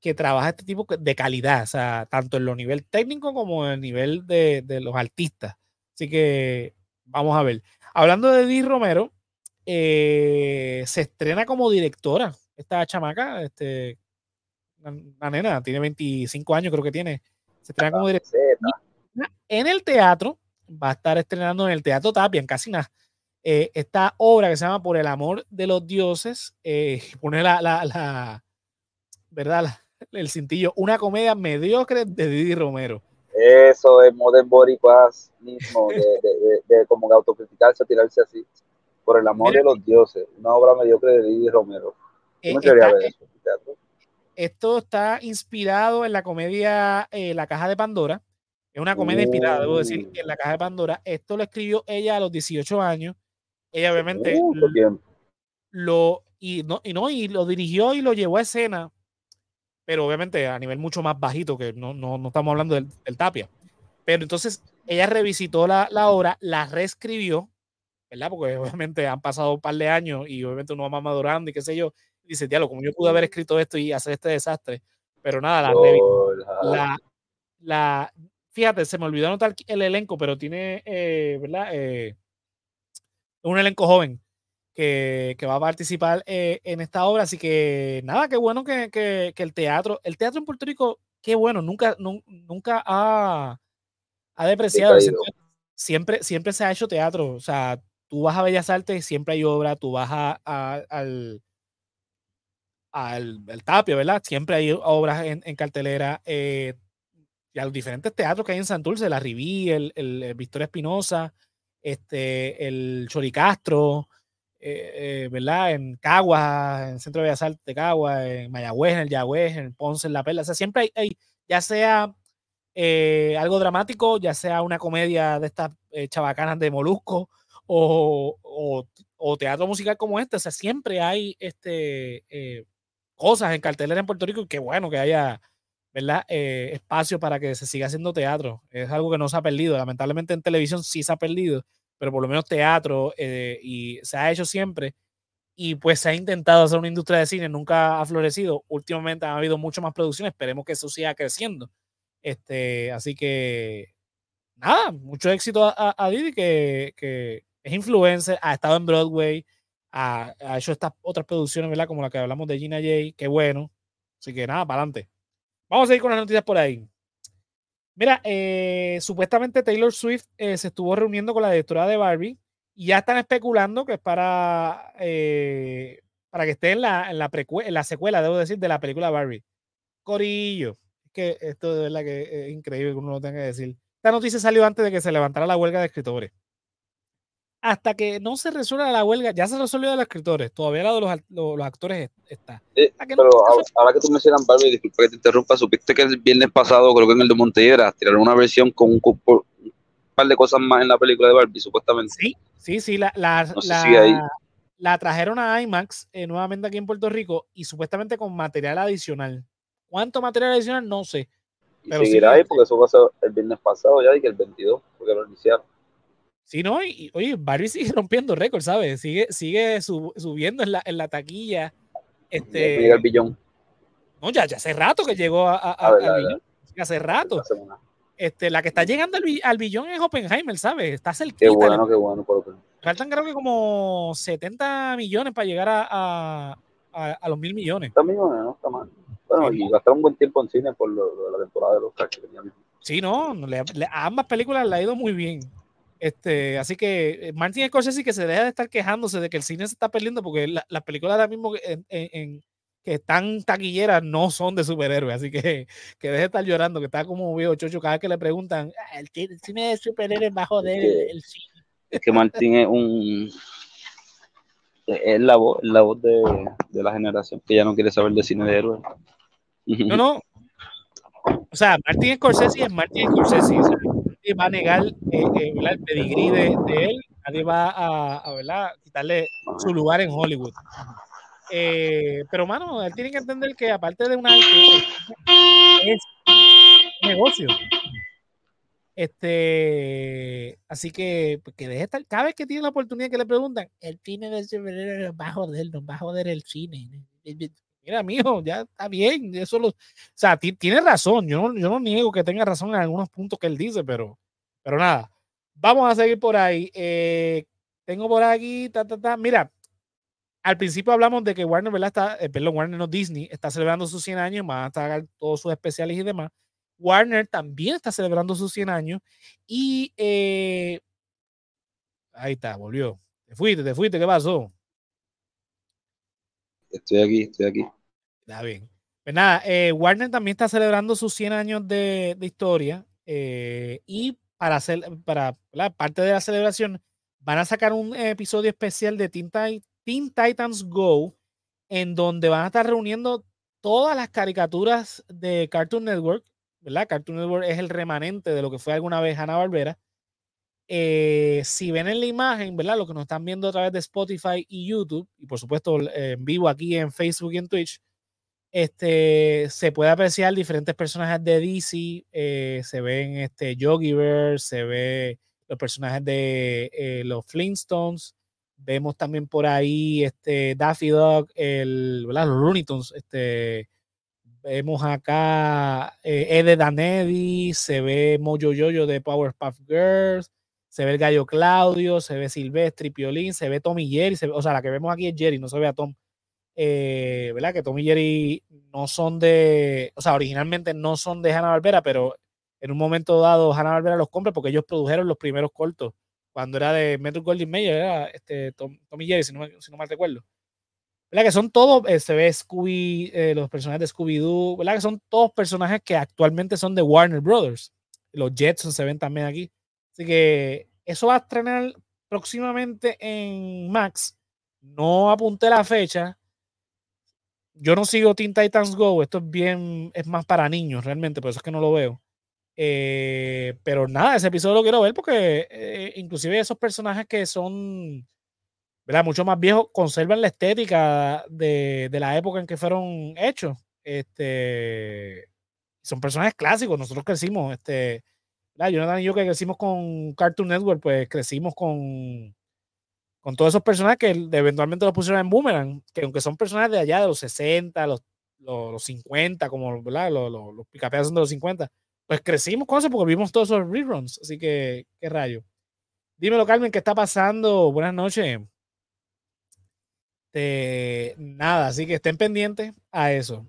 que trabaja este tipo de calidad, o sea, tanto en lo nivel técnico como en el nivel de, de los artistas. Así que vamos a ver. Hablando de Didi Romero, eh, se estrena como directora. Esta chamaca, este, una, nena, tiene 25 años, creo que tiene. Se estrena como directora. En el teatro, va a estar estrenando en el Teatro Tapia, en casi nada. Eh, esta obra que se llama Por el amor de los dioses, eh, pone la, la, la ¿verdad? el cintillo, una comedia mediocre de Didi Romero.
Eso es Modern Boricuas mismo, de, de, de, como autocriticarse, tirarse así. Por el amor de los dioses, una obra mediocre de Didi Romero.
Eh, eso Esto está inspirado en la comedia eh, La Caja de Pandora. Es una comedia inspirada, debo decir, uh. en La Caja de Pandora. Esto lo escribió ella a los 18 años. Ella obviamente lo, y no, y no, y lo dirigió y lo llevó a escena pero obviamente a nivel mucho más bajito, que no, no, no estamos hablando del, Tapia. Pero entonces ella revisitó la, la, obra, la reescribió, ¿verdad? Porque obviamente han pasado un par de años y obviamente uno va más madurando y qué sé yo. Dice, diablo, como yo pude haber escrito esto y hacer este desastre. Pero nada, la, la, la, fíjate, se me olvidó anotar el elenco, pero tiene, eh, ¿verdad? Eh, un elenco joven que, va a participar eh, en esta obra. Así que nada, qué bueno que, que, el teatro, el teatro en Puerto Rico, qué bueno, nunca, nunca ha, ha depreciado. Siempre, siempre se ha hecho teatro. O sea, tú vas a Bellas Artes, siempre hay obra, tú vas a, al, al, Tapio, ¿verdad? Siempre hay obras en, en cartelera. Eh, y a los diferentes teatros que hay en Santurce, la Riví, el, el, Victoria Espinosa, este, el Choricastro, eh, eh, ¿verdad? En Caguas, en Centro de Bellas Artes de en Mayagüez, en el Yagüez, en Ponce, en La Perla. O sea, siempre hay, ya sea eh, algo dramático, ya sea una comedia de estas chabacanas de Molusco o, o, teatro musical como este. O sea, siempre hay este, cosas en cartelera en Puerto Rico y qué bueno que haya ¿verdad? espacio para que se siga haciendo teatro. Es algo que no se ha perdido. Lamentablemente en televisión sí se ha perdido pero por lo menos teatro eh, y se ha hecho siempre y pues se ha intentado hacer una industria de cine, nunca ha florecido. Últimamente ha habido mucho más producciones, esperemos que eso siga creciendo. Este, así que nada, mucho éxito a, Didi que, que, es influencer, ha estado en Broadway, ha, ha, hecho estas otras producciones, ¿verdad? Como la que hablamos de Gina J, qué bueno. Así que nada, para adelante. Vamos a ir con las noticias por ahí. Mira, eh, supuestamente Taylor Swift eh, se estuvo reuniendo con la directora de Barbie y ya están especulando que es para, eh, para que esté en la, en, la en la secuela, debo decir, de la película Barbie. Corillo. Es que esto de verdad que es increíble que uno lo tenga que decir. Esta noticia salió antes de que se levantara la huelga de escritores hasta que no se resuelva la huelga, ya se resolvió de los escritores, todavía la de los, los, actores está.
pero ahora, que tú mencionas Barbie, disculpa que te interrumpa, supiste que el viernes pasado, creo que en el de Montelledra, tiraron una versión con un, par de cosas más en la película de Barbie, supuestamente.
Sí, sí, sí, la, la, la, trajeron a IMAX eh, nuevamente aquí en Puerto Rico y supuestamente con material adicional. ¿Cuánto material adicional? No sé.
Y seguirá ahí porque eso pasó el viernes pasado ya y que el 22, porque lo iniciaron.
Sí, no, y, oye, Barbie sigue rompiendo récords, ¿sabes? Sigue, sigue subiendo en la, en la taquilla. Este,
llega el billón.
No, ya, ya hace rato que llegó a, a, al billón. Hace rato. Este, la que está llegando al, al, billón es Oppenheimer, ¿sabes? Está cerquita.
Qué bueno, qué bueno. Por
Faltan creo que como 70 millones para llegar a, a, los mil millones.
Está millones, no está mal. Bueno, y gastar un buen tiempo en cine por lo, de la temporada de los que tenía
Sí, no, a ambas películas le ha ido muy bien. Este, así que eh, Martin Scorsese que se deja de estar quejándose de que el cine se está perdiendo porque las películas ahora mismo en, que están taquilleras no son de superhéroes, así que que deje de estar llorando, que está como viejo chocho cada vez que le preguntan, ah, el, cine de superhéroes va a joder el, cine.
Es que Martin es un es la voz, la voz de, de, la generación que ya no quiere saber de cine de héroes.
No, no. O sea, Martin Scorsese es Martin Scorsese va a negar eh, eh, el pedigrí de, él, nadie va a, quitarle su lugar en Hollywood. Eh, pero, mano, él tiene que entender que aparte de un arte, es negocio. Este, así que, pues, que deje estar, cada vez que tiene la oportunidad que le preguntan, el cine de nos va a joder, nos va a joder el cine. Mira, mijo, ya está bien. Eso lo, o sea, tiene razón. Yo no, yo no niego que tenga razón en algunos puntos que él dice, pero, pero nada. Vamos a seguir por ahí. Eh, tengo por aquí, ta, ta, ta. Mira, al principio hablamos de que Warner, ¿verdad? Está, eh, perdón, Warner no Disney, está celebrando sus 100 años, van a estar todos sus especiales y demás. Warner también está celebrando sus 100 años y eh, ahí está, volvió. Te fuiste, te fuiste, ¿qué pasó?
Estoy aquí, estoy aquí.
Está bien. Pues nada, eh, Warner también está celebrando sus 100 años de, historia eh, y para hacer, para la parte de la celebración, van a sacar un episodio especial de Teen, Teen Titans Go, en donde van a estar reuniendo todas las caricaturas de Cartoon Network, ¿verdad? Cartoon Network es el remanente de lo que fue alguna vez Hanna Barbera. Eh, si ven en la imagen, ¿verdad? Lo que nos están viendo a través de Spotify y YouTube, y por supuesto en vivo aquí en Facebook y en Twitch, este, se puede apreciar diferentes personajes de DC, eh, se ven este, Yogi Bear, se ve los personajes de eh, los Flintstones, vemos también por ahí este, Daffy Duck, el, los Looney Tunes, este, vemos acá eh, Ed Danedi, se ve Mojo Jojo de Powerpuff Girls, se ve el gallo Claudio, se ve Silvestri, Piolín, se ve Tommy Jerry, o sea, la que vemos aquí es Jerry, no se ve a Tom. Eh, ¿verdad? Que Tom y Jerry no son de, o sea, originalmente no son de Hanna-Barbera, pero en un momento dado Hanna-Barbera los compra porque ellos produjeron los primeros cortos. Cuando era de Metro Goldwyn Mayer, era este, Tom, y Jerry, si no, si no mal recuerdo. ¿Verdad? Que son todos, eh, se ve Scooby, eh, los personajes de Scooby-Doo, ¿verdad? Que son todos personajes que actualmente son de Warner Brothers. Los Jetson se ven también aquí. Así que eso va a estrenar próximamente en Max. No apunté la fecha, yo no sigo Teen Titans Go, esto es bien, es más para niños realmente, por eso es que no lo veo. Eh, pero nada, ese episodio lo quiero ver porque eh, inclusive esos personajes que son ¿verdad? mucho más viejos conservan la estética de, de, la época en que fueron hechos. Este, son personajes clásicos, nosotros crecimos, este. Jonathan y yo que crecimos con Cartoon Network, pues crecimos con con todos esos personajes que eventualmente los pusieron en Boomerang, que aunque son personajes de allá de los 60, los, los, 50, como ¿verdad? Los, los, los picapeas son de los 50, pues crecimos con eso porque vimos todos esos reruns. Así que, qué rayo. Dímelo, Carmen, ¿qué está pasando? Buenas noches. nada, así que estén pendientes a eso.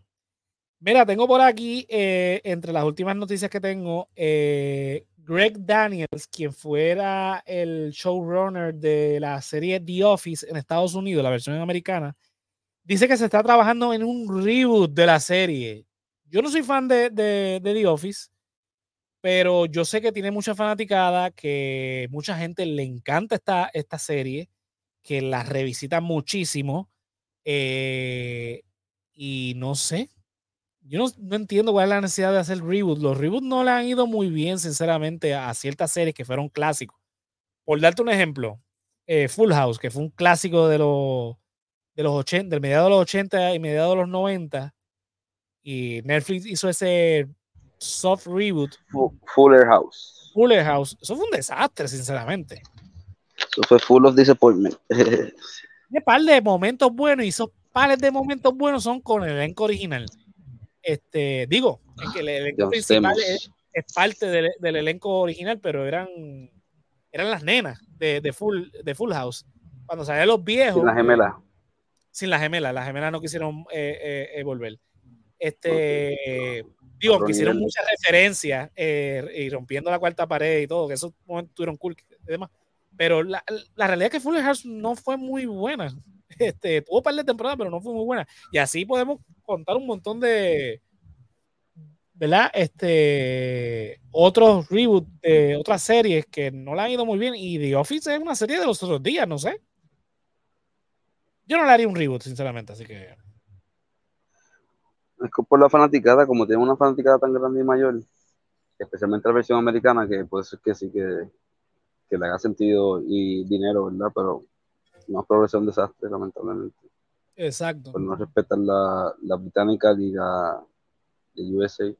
Mira, tengo por aquí, eh, entre las últimas noticias que tengo, eh, Greg Daniels, quien fuera el showrunner de la serie The Office en Estados Unidos, la versión americana, dice que se está trabajando en un reboot de la serie. Yo no soy fan de, The Office, pero yo sé que tiene mucha fanaticada, que mucha gente le encanta esta, esta serie, que la revisita muchísimo. Eh, y no sé, yo no, entiendo cuál es la necesidad de hacer reboot. Los reboots no le han ido muy bien, sinceramente, a ciertas series que fueron clásicos. Por darte un ejemplo, eh, Full House, que fue un clásico de los, de los 80, del mediado de los 80 y mediado de los 90. Y Netflix hizo ese soft reboot.
Fuller House.
Fuller House. Eso fue un desastre, sinceramente.
Eso fue full of disappointment.
Tiene par de momentos buenos y esos pares de momentos buenos son con el elenco original. Este, digo, que el elenco principal es, parte del, elenco original, pero eran, eran las nenas de, full, de Full House. Cuando salían los viejos.
Sin la gemela.
Sin la gemela, las gemelas no quisieron eh, eh, volver. Este, digo, quisieron muchas referencias eh, y rompiendo la cuarta pared y todo, que esos momentos tuvieron cool y demás. Pero la, la realidad es que Full House no fue muy buena. Este, tuvo un par de temporadas, pero no fue muy buena. Y así podemos contar un montón de, ¿verdad? Este, otros reboots de otras series que no le han ido muy bien. Y The Office es una serie de los otros días, no sé. Yo no le haría un reboot, sinceramente, así que.
Es que por la fanaticada, como tiene una fanaticada tan grande y mayor, especialmente la versión americana, que puede ser que sí que, que le haga sentido y dinero, ¿verdad? Pero no progresión un desastre, lamentablemente.
Exacto.
Pues no respetan la, la británica ni la de USA.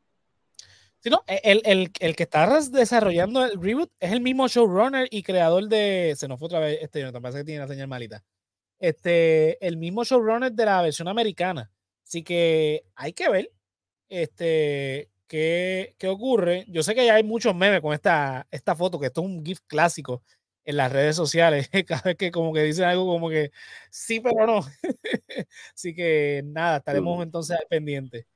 Sí, no, e, el, el, el, que está desarrollando el reboot es el mismo showrunner y creador de. Se nos fue otra vez este, me parece que tiene la señal malita. Este, el mismo showrunner de la versión americana. Así que hay que ver este, qué, qué ocurre. Yo sé que ya hay muchos memes con esta, esta foto, que esto es un GIF clásico en las redes sociales, cada vez que como que dicen algo como que sí, pero no. Así que nada, estaremos
Mm.
entonces al pendiente.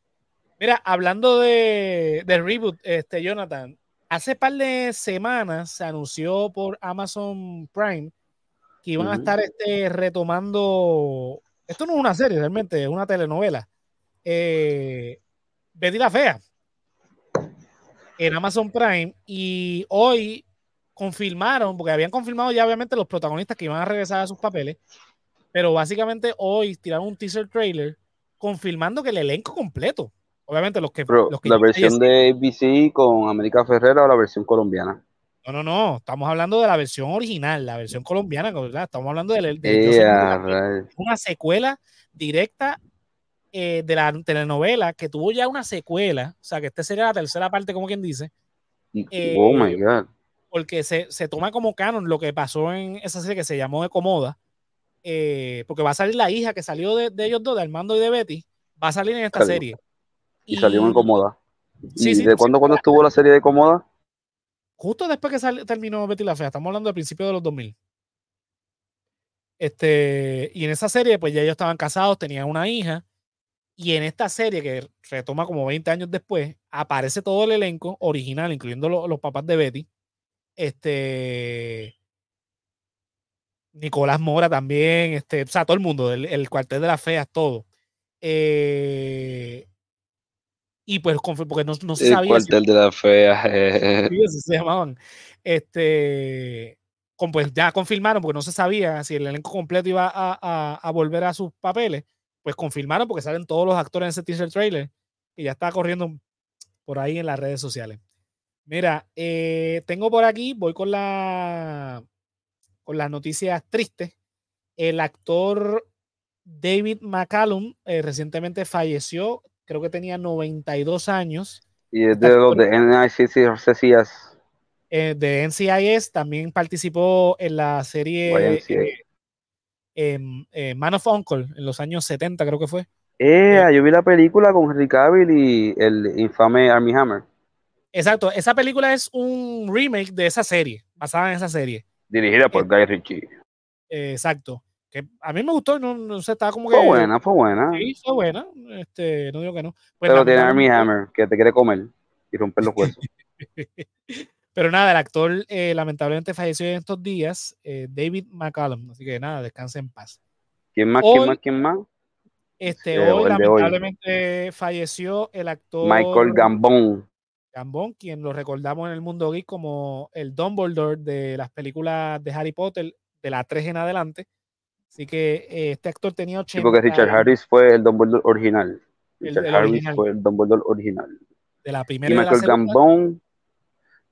Mira, hablando de, de reboot, este Jonathan, hace par de semanas se anunció por Amazon Prime que iban a estar este, retomando. Esto no es una serie, realmente, es una telenovela. Eh, Betty la Fea en Amazon Prime y hoy confirmaron, porque habían confirmado ya obviamente los protagonistas que iban a regresar a sus papeles, pero básicamente hoy tiraron un teaser trailer confirmando que el elenco completo, obviamente los que... Los que
la versión de ABC con América Ferrera o la versión colombiana.
No, no, no, estamos hablando de la versión original, la versión colombiana, ¿verdad? Estamos hablando de, de-
Eh,
Fea.
rayos.
una secuela directa eh, de la telenovela que tuvo ya una secuela, o sea que esta sería la tercera parte, como quien dice, Eh,
oh my God.
Porque se, se toma como canon lo que pasó en esa serie que se llamó de Comoda, eh, porque va a salir la hija que salió de, de ellos dos, de Armando y de Betty, va a salir en esta
Salió.
serie.
Y salió en Comoda.
Sí,
¿Y
sí,
de
sí,
cuándo, cuándo estuvo la serie de Comoda?
Justo después que terminó Betty la Fea, estamos hablando del principio de los 2000. Este, y en esa serie, pues ya ellos estaban casados, tenían una hija. Y en esta serie, que retoma como 20 años después, aparece todo el elenco original, incluyendo lo- los papás de Betty. Este. Nicolás Mora también, este, o sea, todo el mundo, el, el cuartel de las feas, todo. Eh, y pues, porque no, no se
El
sabía si-
cuartel de la fea. eh,
se llamaban. Este, con- pues ya confirmaron, porque no se sabía si el elenco completo iba a, a- a volver a sus papeles. Pues confirmaron porque salen todos los actores en ese teaser trailer y ya está corriendo por ahí en las redes sociales. Mira, eh, tengo por aquí, voy con la con las noticias tristes. El actor David McCallum eh, recientemente falleció, creo que tenía 92 años.
Y es de los de NICCS.
eh, de NCIS, también participó en la serie eh, em, eh, Man of Uncle en los años 70, creo que fue.
Eh, yo vi la película con Henry Cavill y el infame Army Hammer,
Exacto, esa película es un remake de esa serie, basada en esa serie.
dirigida por Guy Ritchie.
Eh, exacto. Que a mí me gustó, no, no sé, estaba como que.
Fue buena, fue buena.
Sí, fue buena. Este, no digo que no. Pues
Pero tiene Army Hammer, que te quiere comer y romper los huesos.
Pero nada, el actor eh, lamentablemente falleció en estos días, eh, David McCallum. Así que nada, descanse en paz.
¿Quién más?
Hoy-
¿Quién más? ¿Quién más?
Este,
Eh,
hoy. lamentablemente falleció el actor
Michael Gambon.
Gambon, quien lo recordamos en el mundo geek como el Dumbledore de las películas de Harry Potter, de la 3 en adelante. Así que eh, este actor tenía 80
Sí, porque Richard Harris fue el Dumbledore original.
El-
Richard
el
Harris
original.
fue el Dumbledore original.
de la primera y de la
Michael
segunda.
Gambon,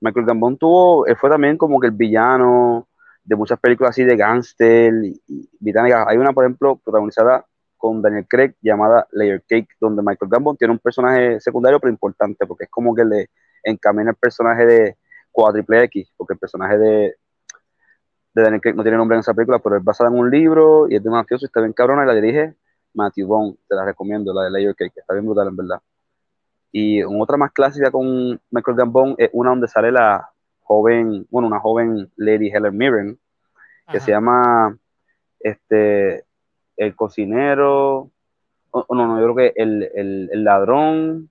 Michael Gambon tuvo, él fue también como que el villano de muchas películas así de gángster y, y británicas. Hay una, por ejemplo, protagonizada con Daniel Craig llamada Layer Cake, donde Michael Gambon tiene un personaje secundario pero importante, porque es como que le encamina el personaje de Cuádruple X, porque el personaje de, de Daniel Craig no tiene nombre en esa película, pero es basada en un libro y es de un mafioso y está bien cabrona y la dirige Matthew Vaughn, te la recomiendo, la de Layer Cake, está bien brutal en verdad. Y otra más clásica con Michael Gambon es una donde sale la joven, bueno, una joven Lady Helen Mirren, que
Ajá.
se llama este El cocinero, no, no, yo creo que el, el, ladrón,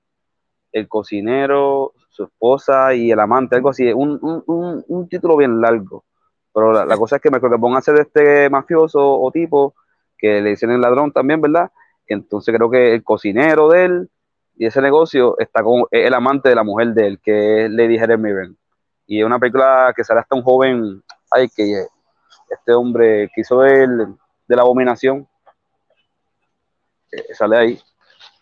el cocinero, su esposa y el amante, algo así, un, un, un, un título bien largo. Pero la, cosa es que Michael Gambon hace de este mafioso o tipo, que le dicen el ladrón también, ¿verdad? Entonces creo que el cocinero de él y ese negocio está con el amante de la mujer de él, que es Lady Mirren. Y es una película que sale hasta un joven, ay, que este hombre que hizo el, de la abominación, eh, sale ahí.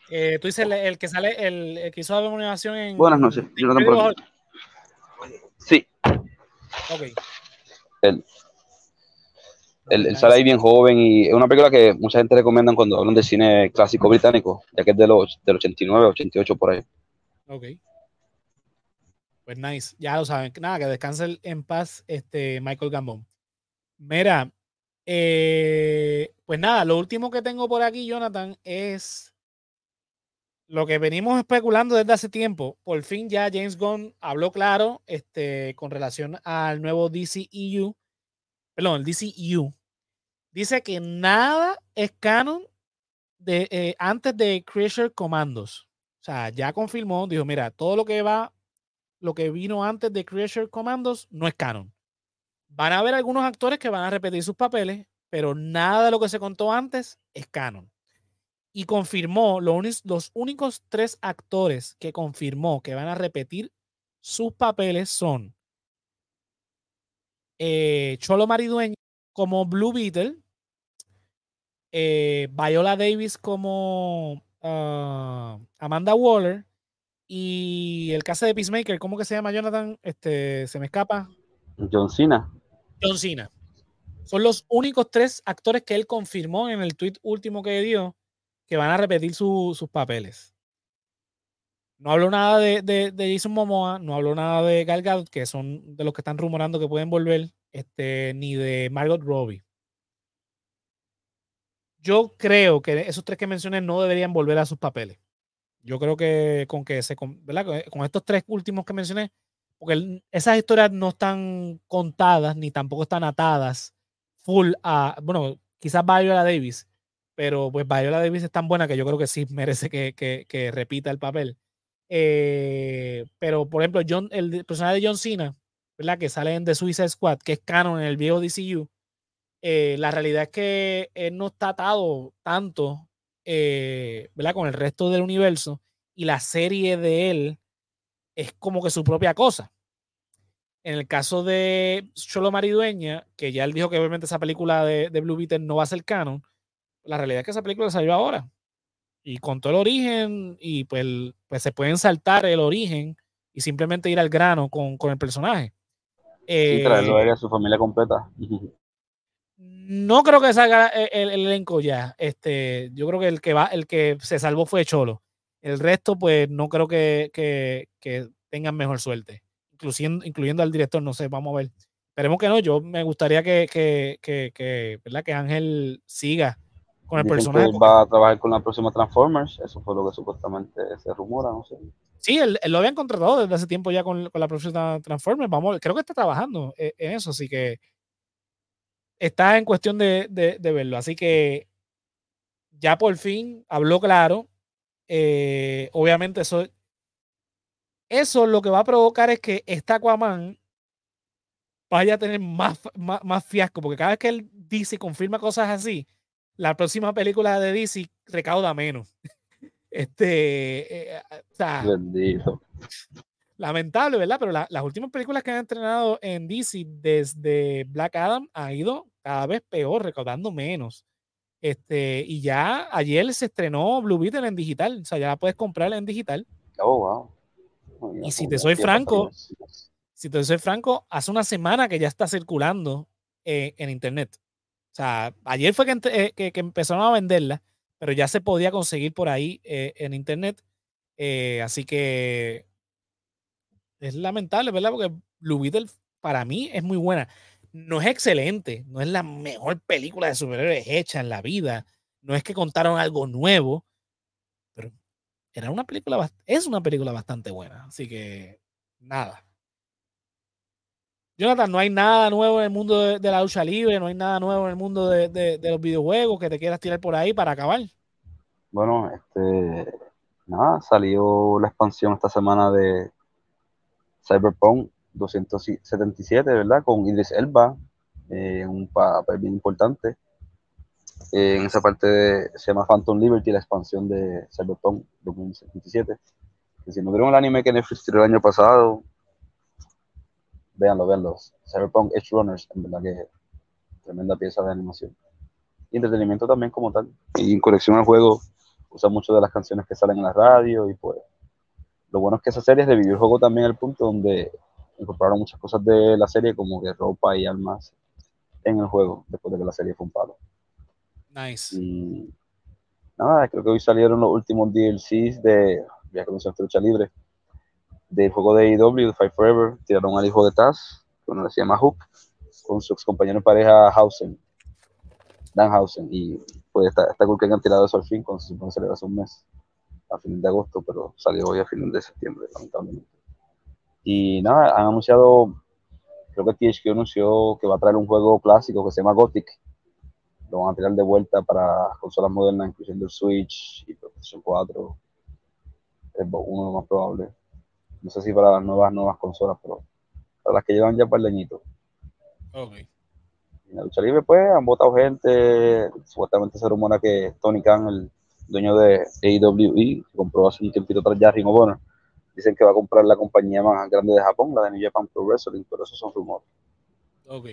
Eh, tú dices el, el que sale, el, el que hizo la abominación en.
Buenas noches. Sí.
Ok.
él, él, él sale ahí bien joven y es una película que mucha gente recomienda cuando hablan de cine clásico británico, ya que es de los, del 89, 88 por ahí.
Ok. Pues nice, ya lo saben. Nada, que descanse en paz este Michael Gambon. Mira, eh, pues nada, lo último que tengo por aquí, Jonathan, es lo que venimos especulando desde hace tiempo. Por fin ya James Gunn habló claro este, con relación al nuevo DCEU perdón, el DCU, dice que nada es canon de, eh, antes de Creature Commandos. O sea, ya confirmó, dijo, mira, todo lo que va, lo que vino antes de Creature Commandos no es canon. Van a haber algunos actores que van a repetir sus papeles, pero nada de lo que se contó antes es canon. Y confirmó, los únicos tres actores que confirmó que van a repetir sus papeles son eh, Cholo Maridueño como Blue Beetle, eh, Viola Davis como ah, Amanda Waller y el caso de Peacemaker, ¿cómo que se llama Jonathan? Este, se me escapa.
John Cena.
Son los únicos tres actores que él confirmó en el tweet último que dio que van a repetir sus papeles. No habló nada de, de, Jason Momoa, no habló nada de Gal Gadot, que son de los que están rumorando que pueden volver, este, ni de Margot Robbie. Yo creo que esos tres que mencioné no deberían volver a sus papeles. Yo creo que con que se, ¿verdad? Con estos tres últimos que mencioné, porque esas historias no están contadas ni tampoco están atadas full a, bueno, quizás Viola Davis, pero pues Viola Davis es tan buena que yo creo que sí merece que, que, repita el papel. Eh, pero, por ejemplo, John, el personaje de John Cena, ¿verdad? Que sale en The Suicide Squad, que es canon en el viejo DCU, eh, la realidad es que él no está atado tanto, eh. Con el resto del universo y la serie de él es como que su propia cosa. En el caso de Cholo Maridueña, que ya él dijo que obviamente esa película de, Blue Beetle no va a ser canon, la realidad es que esa película salió ahora. Y con todo el origen, y pues, pues se pueden saltar el origen y simplemente ir al grano con, el personaje.
y traerlo a su familia completa.
No creo que salga el, elenco ya. Este, yo creo que el que va, el que se salvó fue Cholo. El resto, pues, no creo que, que tengan mejor suerte incluyendo, incluyendo al director, no sé, vamos a ver. Esperemos que no, yo me gustaría que, que, que, ¿verdad? que Ángel siga con el personaje.
va a trabajar con la próxima Transformers, eso fue lo que supuestamente se rumora, no sé.
Sí, él, lo habían contratado desde hace tiempo ya con, con la próxima Transformers, vamos, creo que está trabajando en, eso, así que está en cuestión de, de, de verlo, así que ya por fin habló claro, eh, obviamente eso eso lo que va a provocar es que esta Aquaman vaya a tener más, más, fiasco, porque cada vez que el DC confirma cosas así, la próxima película de DC recauda menos. Este, eh, lamentable, ¿verdad? Pero las últimas películas que han entrenado en DC desde Black Adam ha ido cada vez peor, recaudando menos. Este, y ya ayer se estrenó Blue Beetle en digital, o sea, ya la puedes comprar en digital.
Oh, wow.
Y si te soy franco, si te soy franco, hace una semana que ya está circulando eh, en internet. O sea, ayer fue eh, que, que, empezaron a venderla, pero ya se podía conseguir por ahí eh, en internet. así que es lamentable, ¿verdad? Porque Blue Beetle para mí es muy buena. No es excelente, no es la mejor película de superhéroes hecha en la vida. No es que contaron algo nuevo, era una película, es una película bastante buena. Así que, nada. Jonathan, no hay nada nuevo en el mundo de, la lucha libre, no hay nada nuevo en el mundo de, los videojuegos que te quieras tirar por ahí para acabar.
Bueno, este, nada, salió la expansión esta semana de Cyberpunk 277, ¿verdad? Con Idris Elba, eh, un papel bien importante en esa parte se llama Phantom Liberty, la expansión de Cyberpunk 2077. si no vieron el anime que Netflix tiró el año pasado, véanlo, véanlo. Cyberpunk Edge Runners, en verdad que tremenda pieza de animación. Y entretenimiento también como tal. Y en colección al juego usa mucho de las canciones que salen en la radio y pues lo bueno es que esa serie revivió el juego también al punto donde incorporaron muchas cosas de la serie como que ropa y armas en el juego después de que la serie fue un palo.
Nice.
Y nada, creo que hoy salieron los últimos DLCs de ya comenzó lucha libre del juego de AEW, de Fight Forever. Tiraron al hijo de Taz, que uno se llama Hook, con su ex compañero de pareja Hausen, Dan Hausen. Y pues está, está cool que hayan tirado eso al fin, cuando se supone que hace un mes, a fin de agosto, pero salió hoy a fin de septiembre, lamentablemente. Y nada, han anunciado creo que THQ anunció que va a traer un juego clásico que se llama Gothic. Lo van a tirar de vuelta para consolas modernas, incluyendo el Switch y PlayStation 4. Es uno lo más probable. No sé si para las nuevas, nuevas consolas, pero para las que llevan ya para el leñito.
Ok.
En la lucha libre, pues, han votado gente. Supuestamente se rumora que Tony Khan, el dueño de que compró hace un tiempito atrás ya Ring of Honor, dicen que va a comprar la compañía más grande de Japón, la de New Japan Pro Wrestling, pero esos son rumores.
Ok.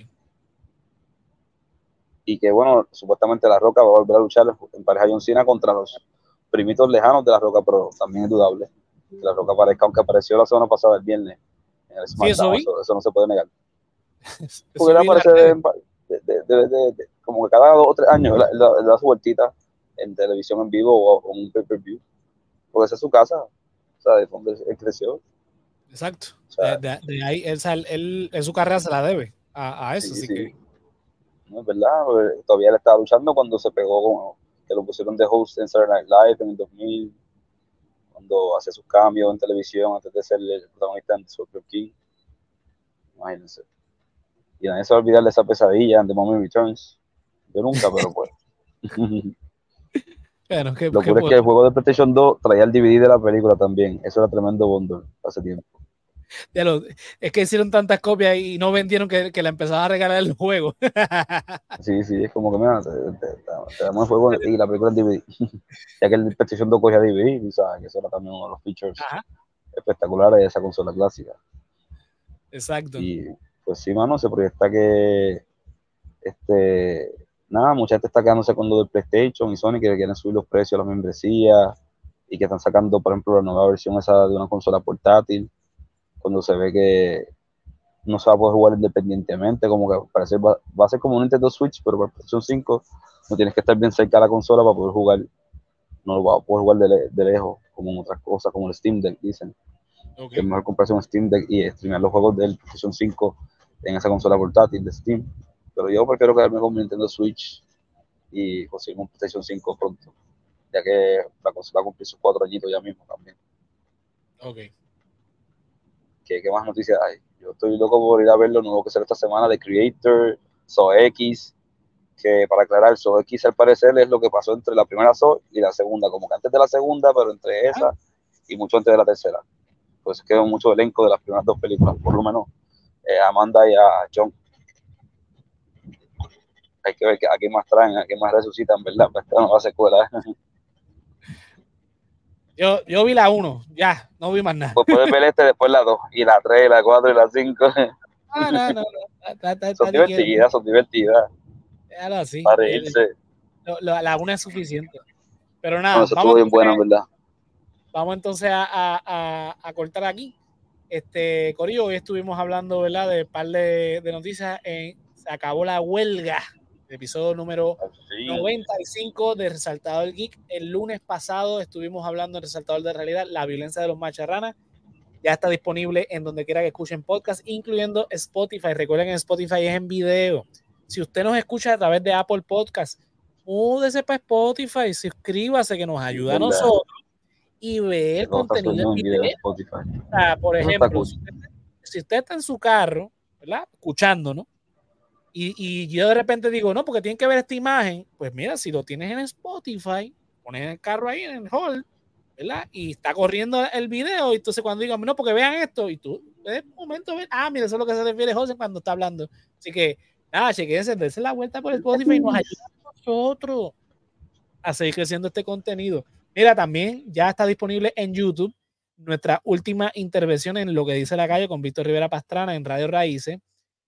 Y que, bueno, supuestamente La Roca va a volver a luchar en pareja John Cena contra los primitos lejanos de La Roca, pero también es dudable que La Roca aparezca, aunque apareció la semana pasada, el viernes, en el SmackDown,
vi.
eso, eso no se puede negar.
Eso
Porque él aparece de- de- de- como que cada dos o tres años, él, da- su vueltita en televisión en vivo o, o en un pay-per-view. Porque esa es su casa, de donde él creció.
Exacto.
O sea,
de, ahí, él, él- él en su carrera se la debe a, a eso.
Sí,
así
sí.
que,
No es verdad, porque todavía él estaba luchando cuando se pegó, con, que lo pusieron de host en Saturday Night Live en el 2000, cuando hace sus cambios en televisión antes de ser el protagonista en Scorpio King. Imagínense. Y nadie se va a olvidar de esa pesadilla en The Moment Returns. Yo nunca, pero pues.
bueno,
Lo
que
es que el juego de PlayStation 2 traía el DVD de la película también. Eso era tremendo bundle hace tiempo.
ya lo- es que hicieron tantas copias y no vendieron que, que la empezaba a regalar el juego.
Sí, sí, es como que mira, te, te- te- te damos el juego y la película en DVD. ya que el PlayStation 2 cogía DVD, y sabes que eso era también uno de los features
Ajá.
espectaculares de esa consola clásica.
Exacto.
Y pues sí, mano, se proyecta que este nada, mucha gente está quedándose con lo del PlayStation y Sony que quieren subir los precios a las membresías y que están sacando, por ejemplo, la nueva versión esa de una consola portátil, cuando se ve que no se va a poder jugar independientemente, como que parece va, va a ser como un Nintendo Switch, pero para PlayStation 5 no tienes que estar bien cerca de la consola para poder jugar, no lo vas a poder jugar de, le- de lejos, como en otras cosas, como el Steam Deck, dicen que es mejor comprarse un Steam Deck y streamear los juegos del PlayStation 5 en esa consola portátil de Steam. Pero yo prefiero quedarme con mi Nintendo Switch y conseguir un PlayStation 5 pronto, ya que la consola va a cumplir sus cuatro añitos ya mismo también.
ok.
¿Qué, qué más noticias hay? Yo estoy loco por ir a ver lo nuevo que sale esta semana de Creator, So X, que para aclarar, So X al parecer es lo que pasó entre la primera So y la segunda, como que antes de la segunda, pero entre esa y mucho antes de la tercera. Pues quedó mucho elenco de las primeras dos películas, por lo menos eh, a Amanda y a John. Hay que ver a qué más traen, a qué más resucitan, ¿verdad? Para esta nueva secuela.
Yo, yo vi la 1, ya, no vi más nada.
Pues puedes ver este, después la 2, y la 3, la 4 y la 5.
Ah, no, no, no. Está, está,
son divertidas, son divertidas.
Déjalo así.
Para reírse.
la 1 es suficiente. Pero nada,
Bueno, eso
vamos,
estuvo bien buena,
entonces,
¿verdad?
vamos entonces a, a- a- a cortar aquí. Este, Corillo, hoy estuvimos hablando, ¿verdad? De un par de, de noticias. Eh, se acabó la huelga. Episodio número
Sí.
95 de Resaltador Geek. El lunes pasado estuvimos hablando en Resaltador de Realidad, la violencia de los macharranas. Ya está disponible en donde quiera que escuchen podcast, incluyendo Spotify. Recuerden que Spotify es en video. Si usted nos escucha a través de Apple Podcast, múdese para Spotify, suscríbase que nos ayuda a nosotros y ve el contenido en
video Spotify.
Por ejemplo, si usted, si usted está en su carro, ¿verdad? Escuchándonos, y, yo de repente digo, no, porque tienen que ver esta imagen, pues mira, si lo tienes en Spotify, pones el carro ahí en el hall, ¿verdad? Y está corriendo el video, y entonces cuando digan, no, porque vean esto, y tú, de momento, ves, ah, mira, eso es lo que se refiere José cuando está hablando. Así que, nada, chequense, dense la vuelta por Spotify y nos ayuda a nosotros a seguir creciendo este contenido. Mira, también ya está disponible en YouTube nuestra última intervención en lo que dice la calle con Víctor Rivera Pastrana en Radio Raíces.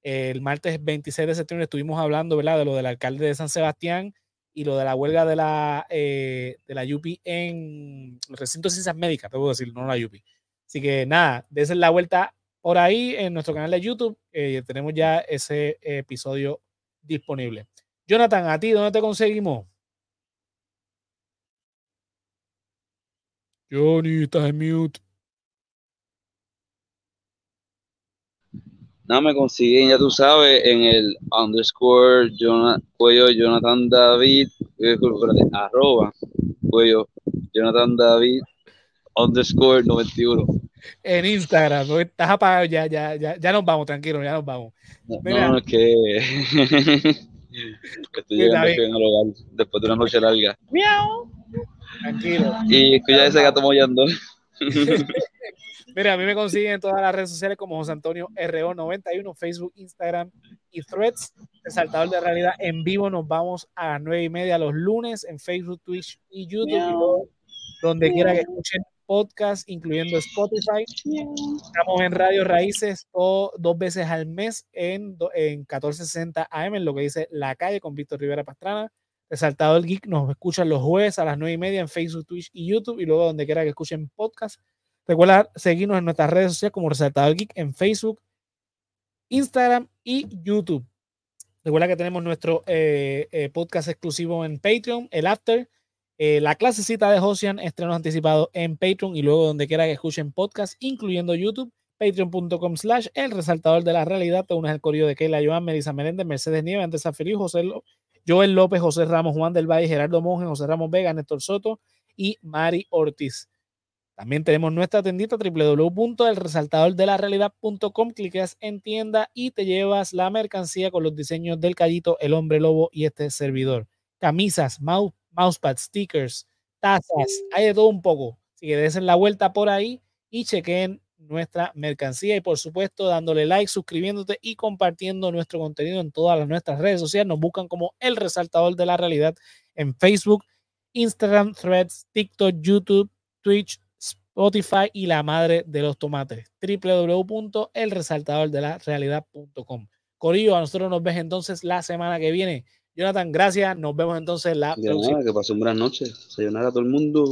El martes 26 de septiembre estuvimos hablando ¿verdad? de lo del alcalde de San Sebastián y lo de la huelga de la, eh, de la UPI en el recinto de ciencias médicas, te puedo decir, no la UPI. Así que nada, dense la vuelta por ahí en nuestro canal de YouTube. eh, tenemos ya ese episodio disponible. Jonathan, ¿a ti dónde te conseguimos? Johnny, estás en mute.
Nada, me consiguen, ya tú sabes, en el underscore Jonah- cuello Jonathan David, eh, espérate, arroba cuello Jonathan David underscore 91.
en Instagram. ¿no? Estás apagado, ya, ya, ya, ya nos vamos, tranquilo, ya nos vamos.
No,
Mira.
no, es que estoy llegando aquí al hogar después de una noche larga.
Tranquilo.
Y escucha ese gato mollando.
Mira, a mí me consiguen en todas las redes sociales como José Antonio RO91, Facebook, Instagram y Threads. Resaltador de realidad en vivo. Nos vamos a las nueve y media los lunes en Facebook, Twitch y YouTube. Y luego, donde quiera que escuchen podcast, incluyendo Spotify. Estamos en Radio Raíces todo- dos veces al mes en, en 1460 AM, en lo que dice La Calle con Víctor Rivera Pastrana. Resaltador Geek nos escuchan los jueves a las nueve y media en Facebook, Twitch y YouTube. Y luego donde quiera que escuchen podcast. Recuerda seguirnos en nuestras redes sociales como Resaltador Geek en Facebook, Instagram y YouTube. Recuerda que tenemos nuestro eh, eh, podcast exclusivo en Patreon, el After, eh, la clasecita de Josian, estrenos anticipados en Patreon y luego donde quiera que escuchen podcast, incluyendo YouTube, patreon.com slash el resaltador de la realidad. Te unes al correo de Keila Joan, Melissa Meléndez, Mercedes Nieves, Andrés Feliz, José Joel López, José Ramos, Juan del Valle, Gerardo Monge, José Ramos Vega, Néstor Soto y Mari Ortiz. También tenemos nuestra tendita www.elresaltadordelarealidad.com. Cliqueas en tienda y te llevas la mercancía con los diseños del Callito, el Hombre Lobo y este servidor. Camisas, mouse, mousepad, stickers, tazas, hay de todo un poco. Así que desen la vuelta por ahí y chequen nuestra mercancía y por supuesto dándole like, suscribiéndote y compartiendo nuestro contenido en todas nuestras redes sociales. Nos buscan como El Resaltador de la Realidad en Facebook, Instagram, Threads, TikTok, YouTube, Twitch, Spotify y la madre de los tomates. www.elresaltadordelarealidad.com. Corillo, a nosotros nos ves entonces la semana que viene. Jonathan, gracias. Nos vemos entonces la
De
próxima.
nada, que pasen buenas noches. Sayonara a todo el mundo.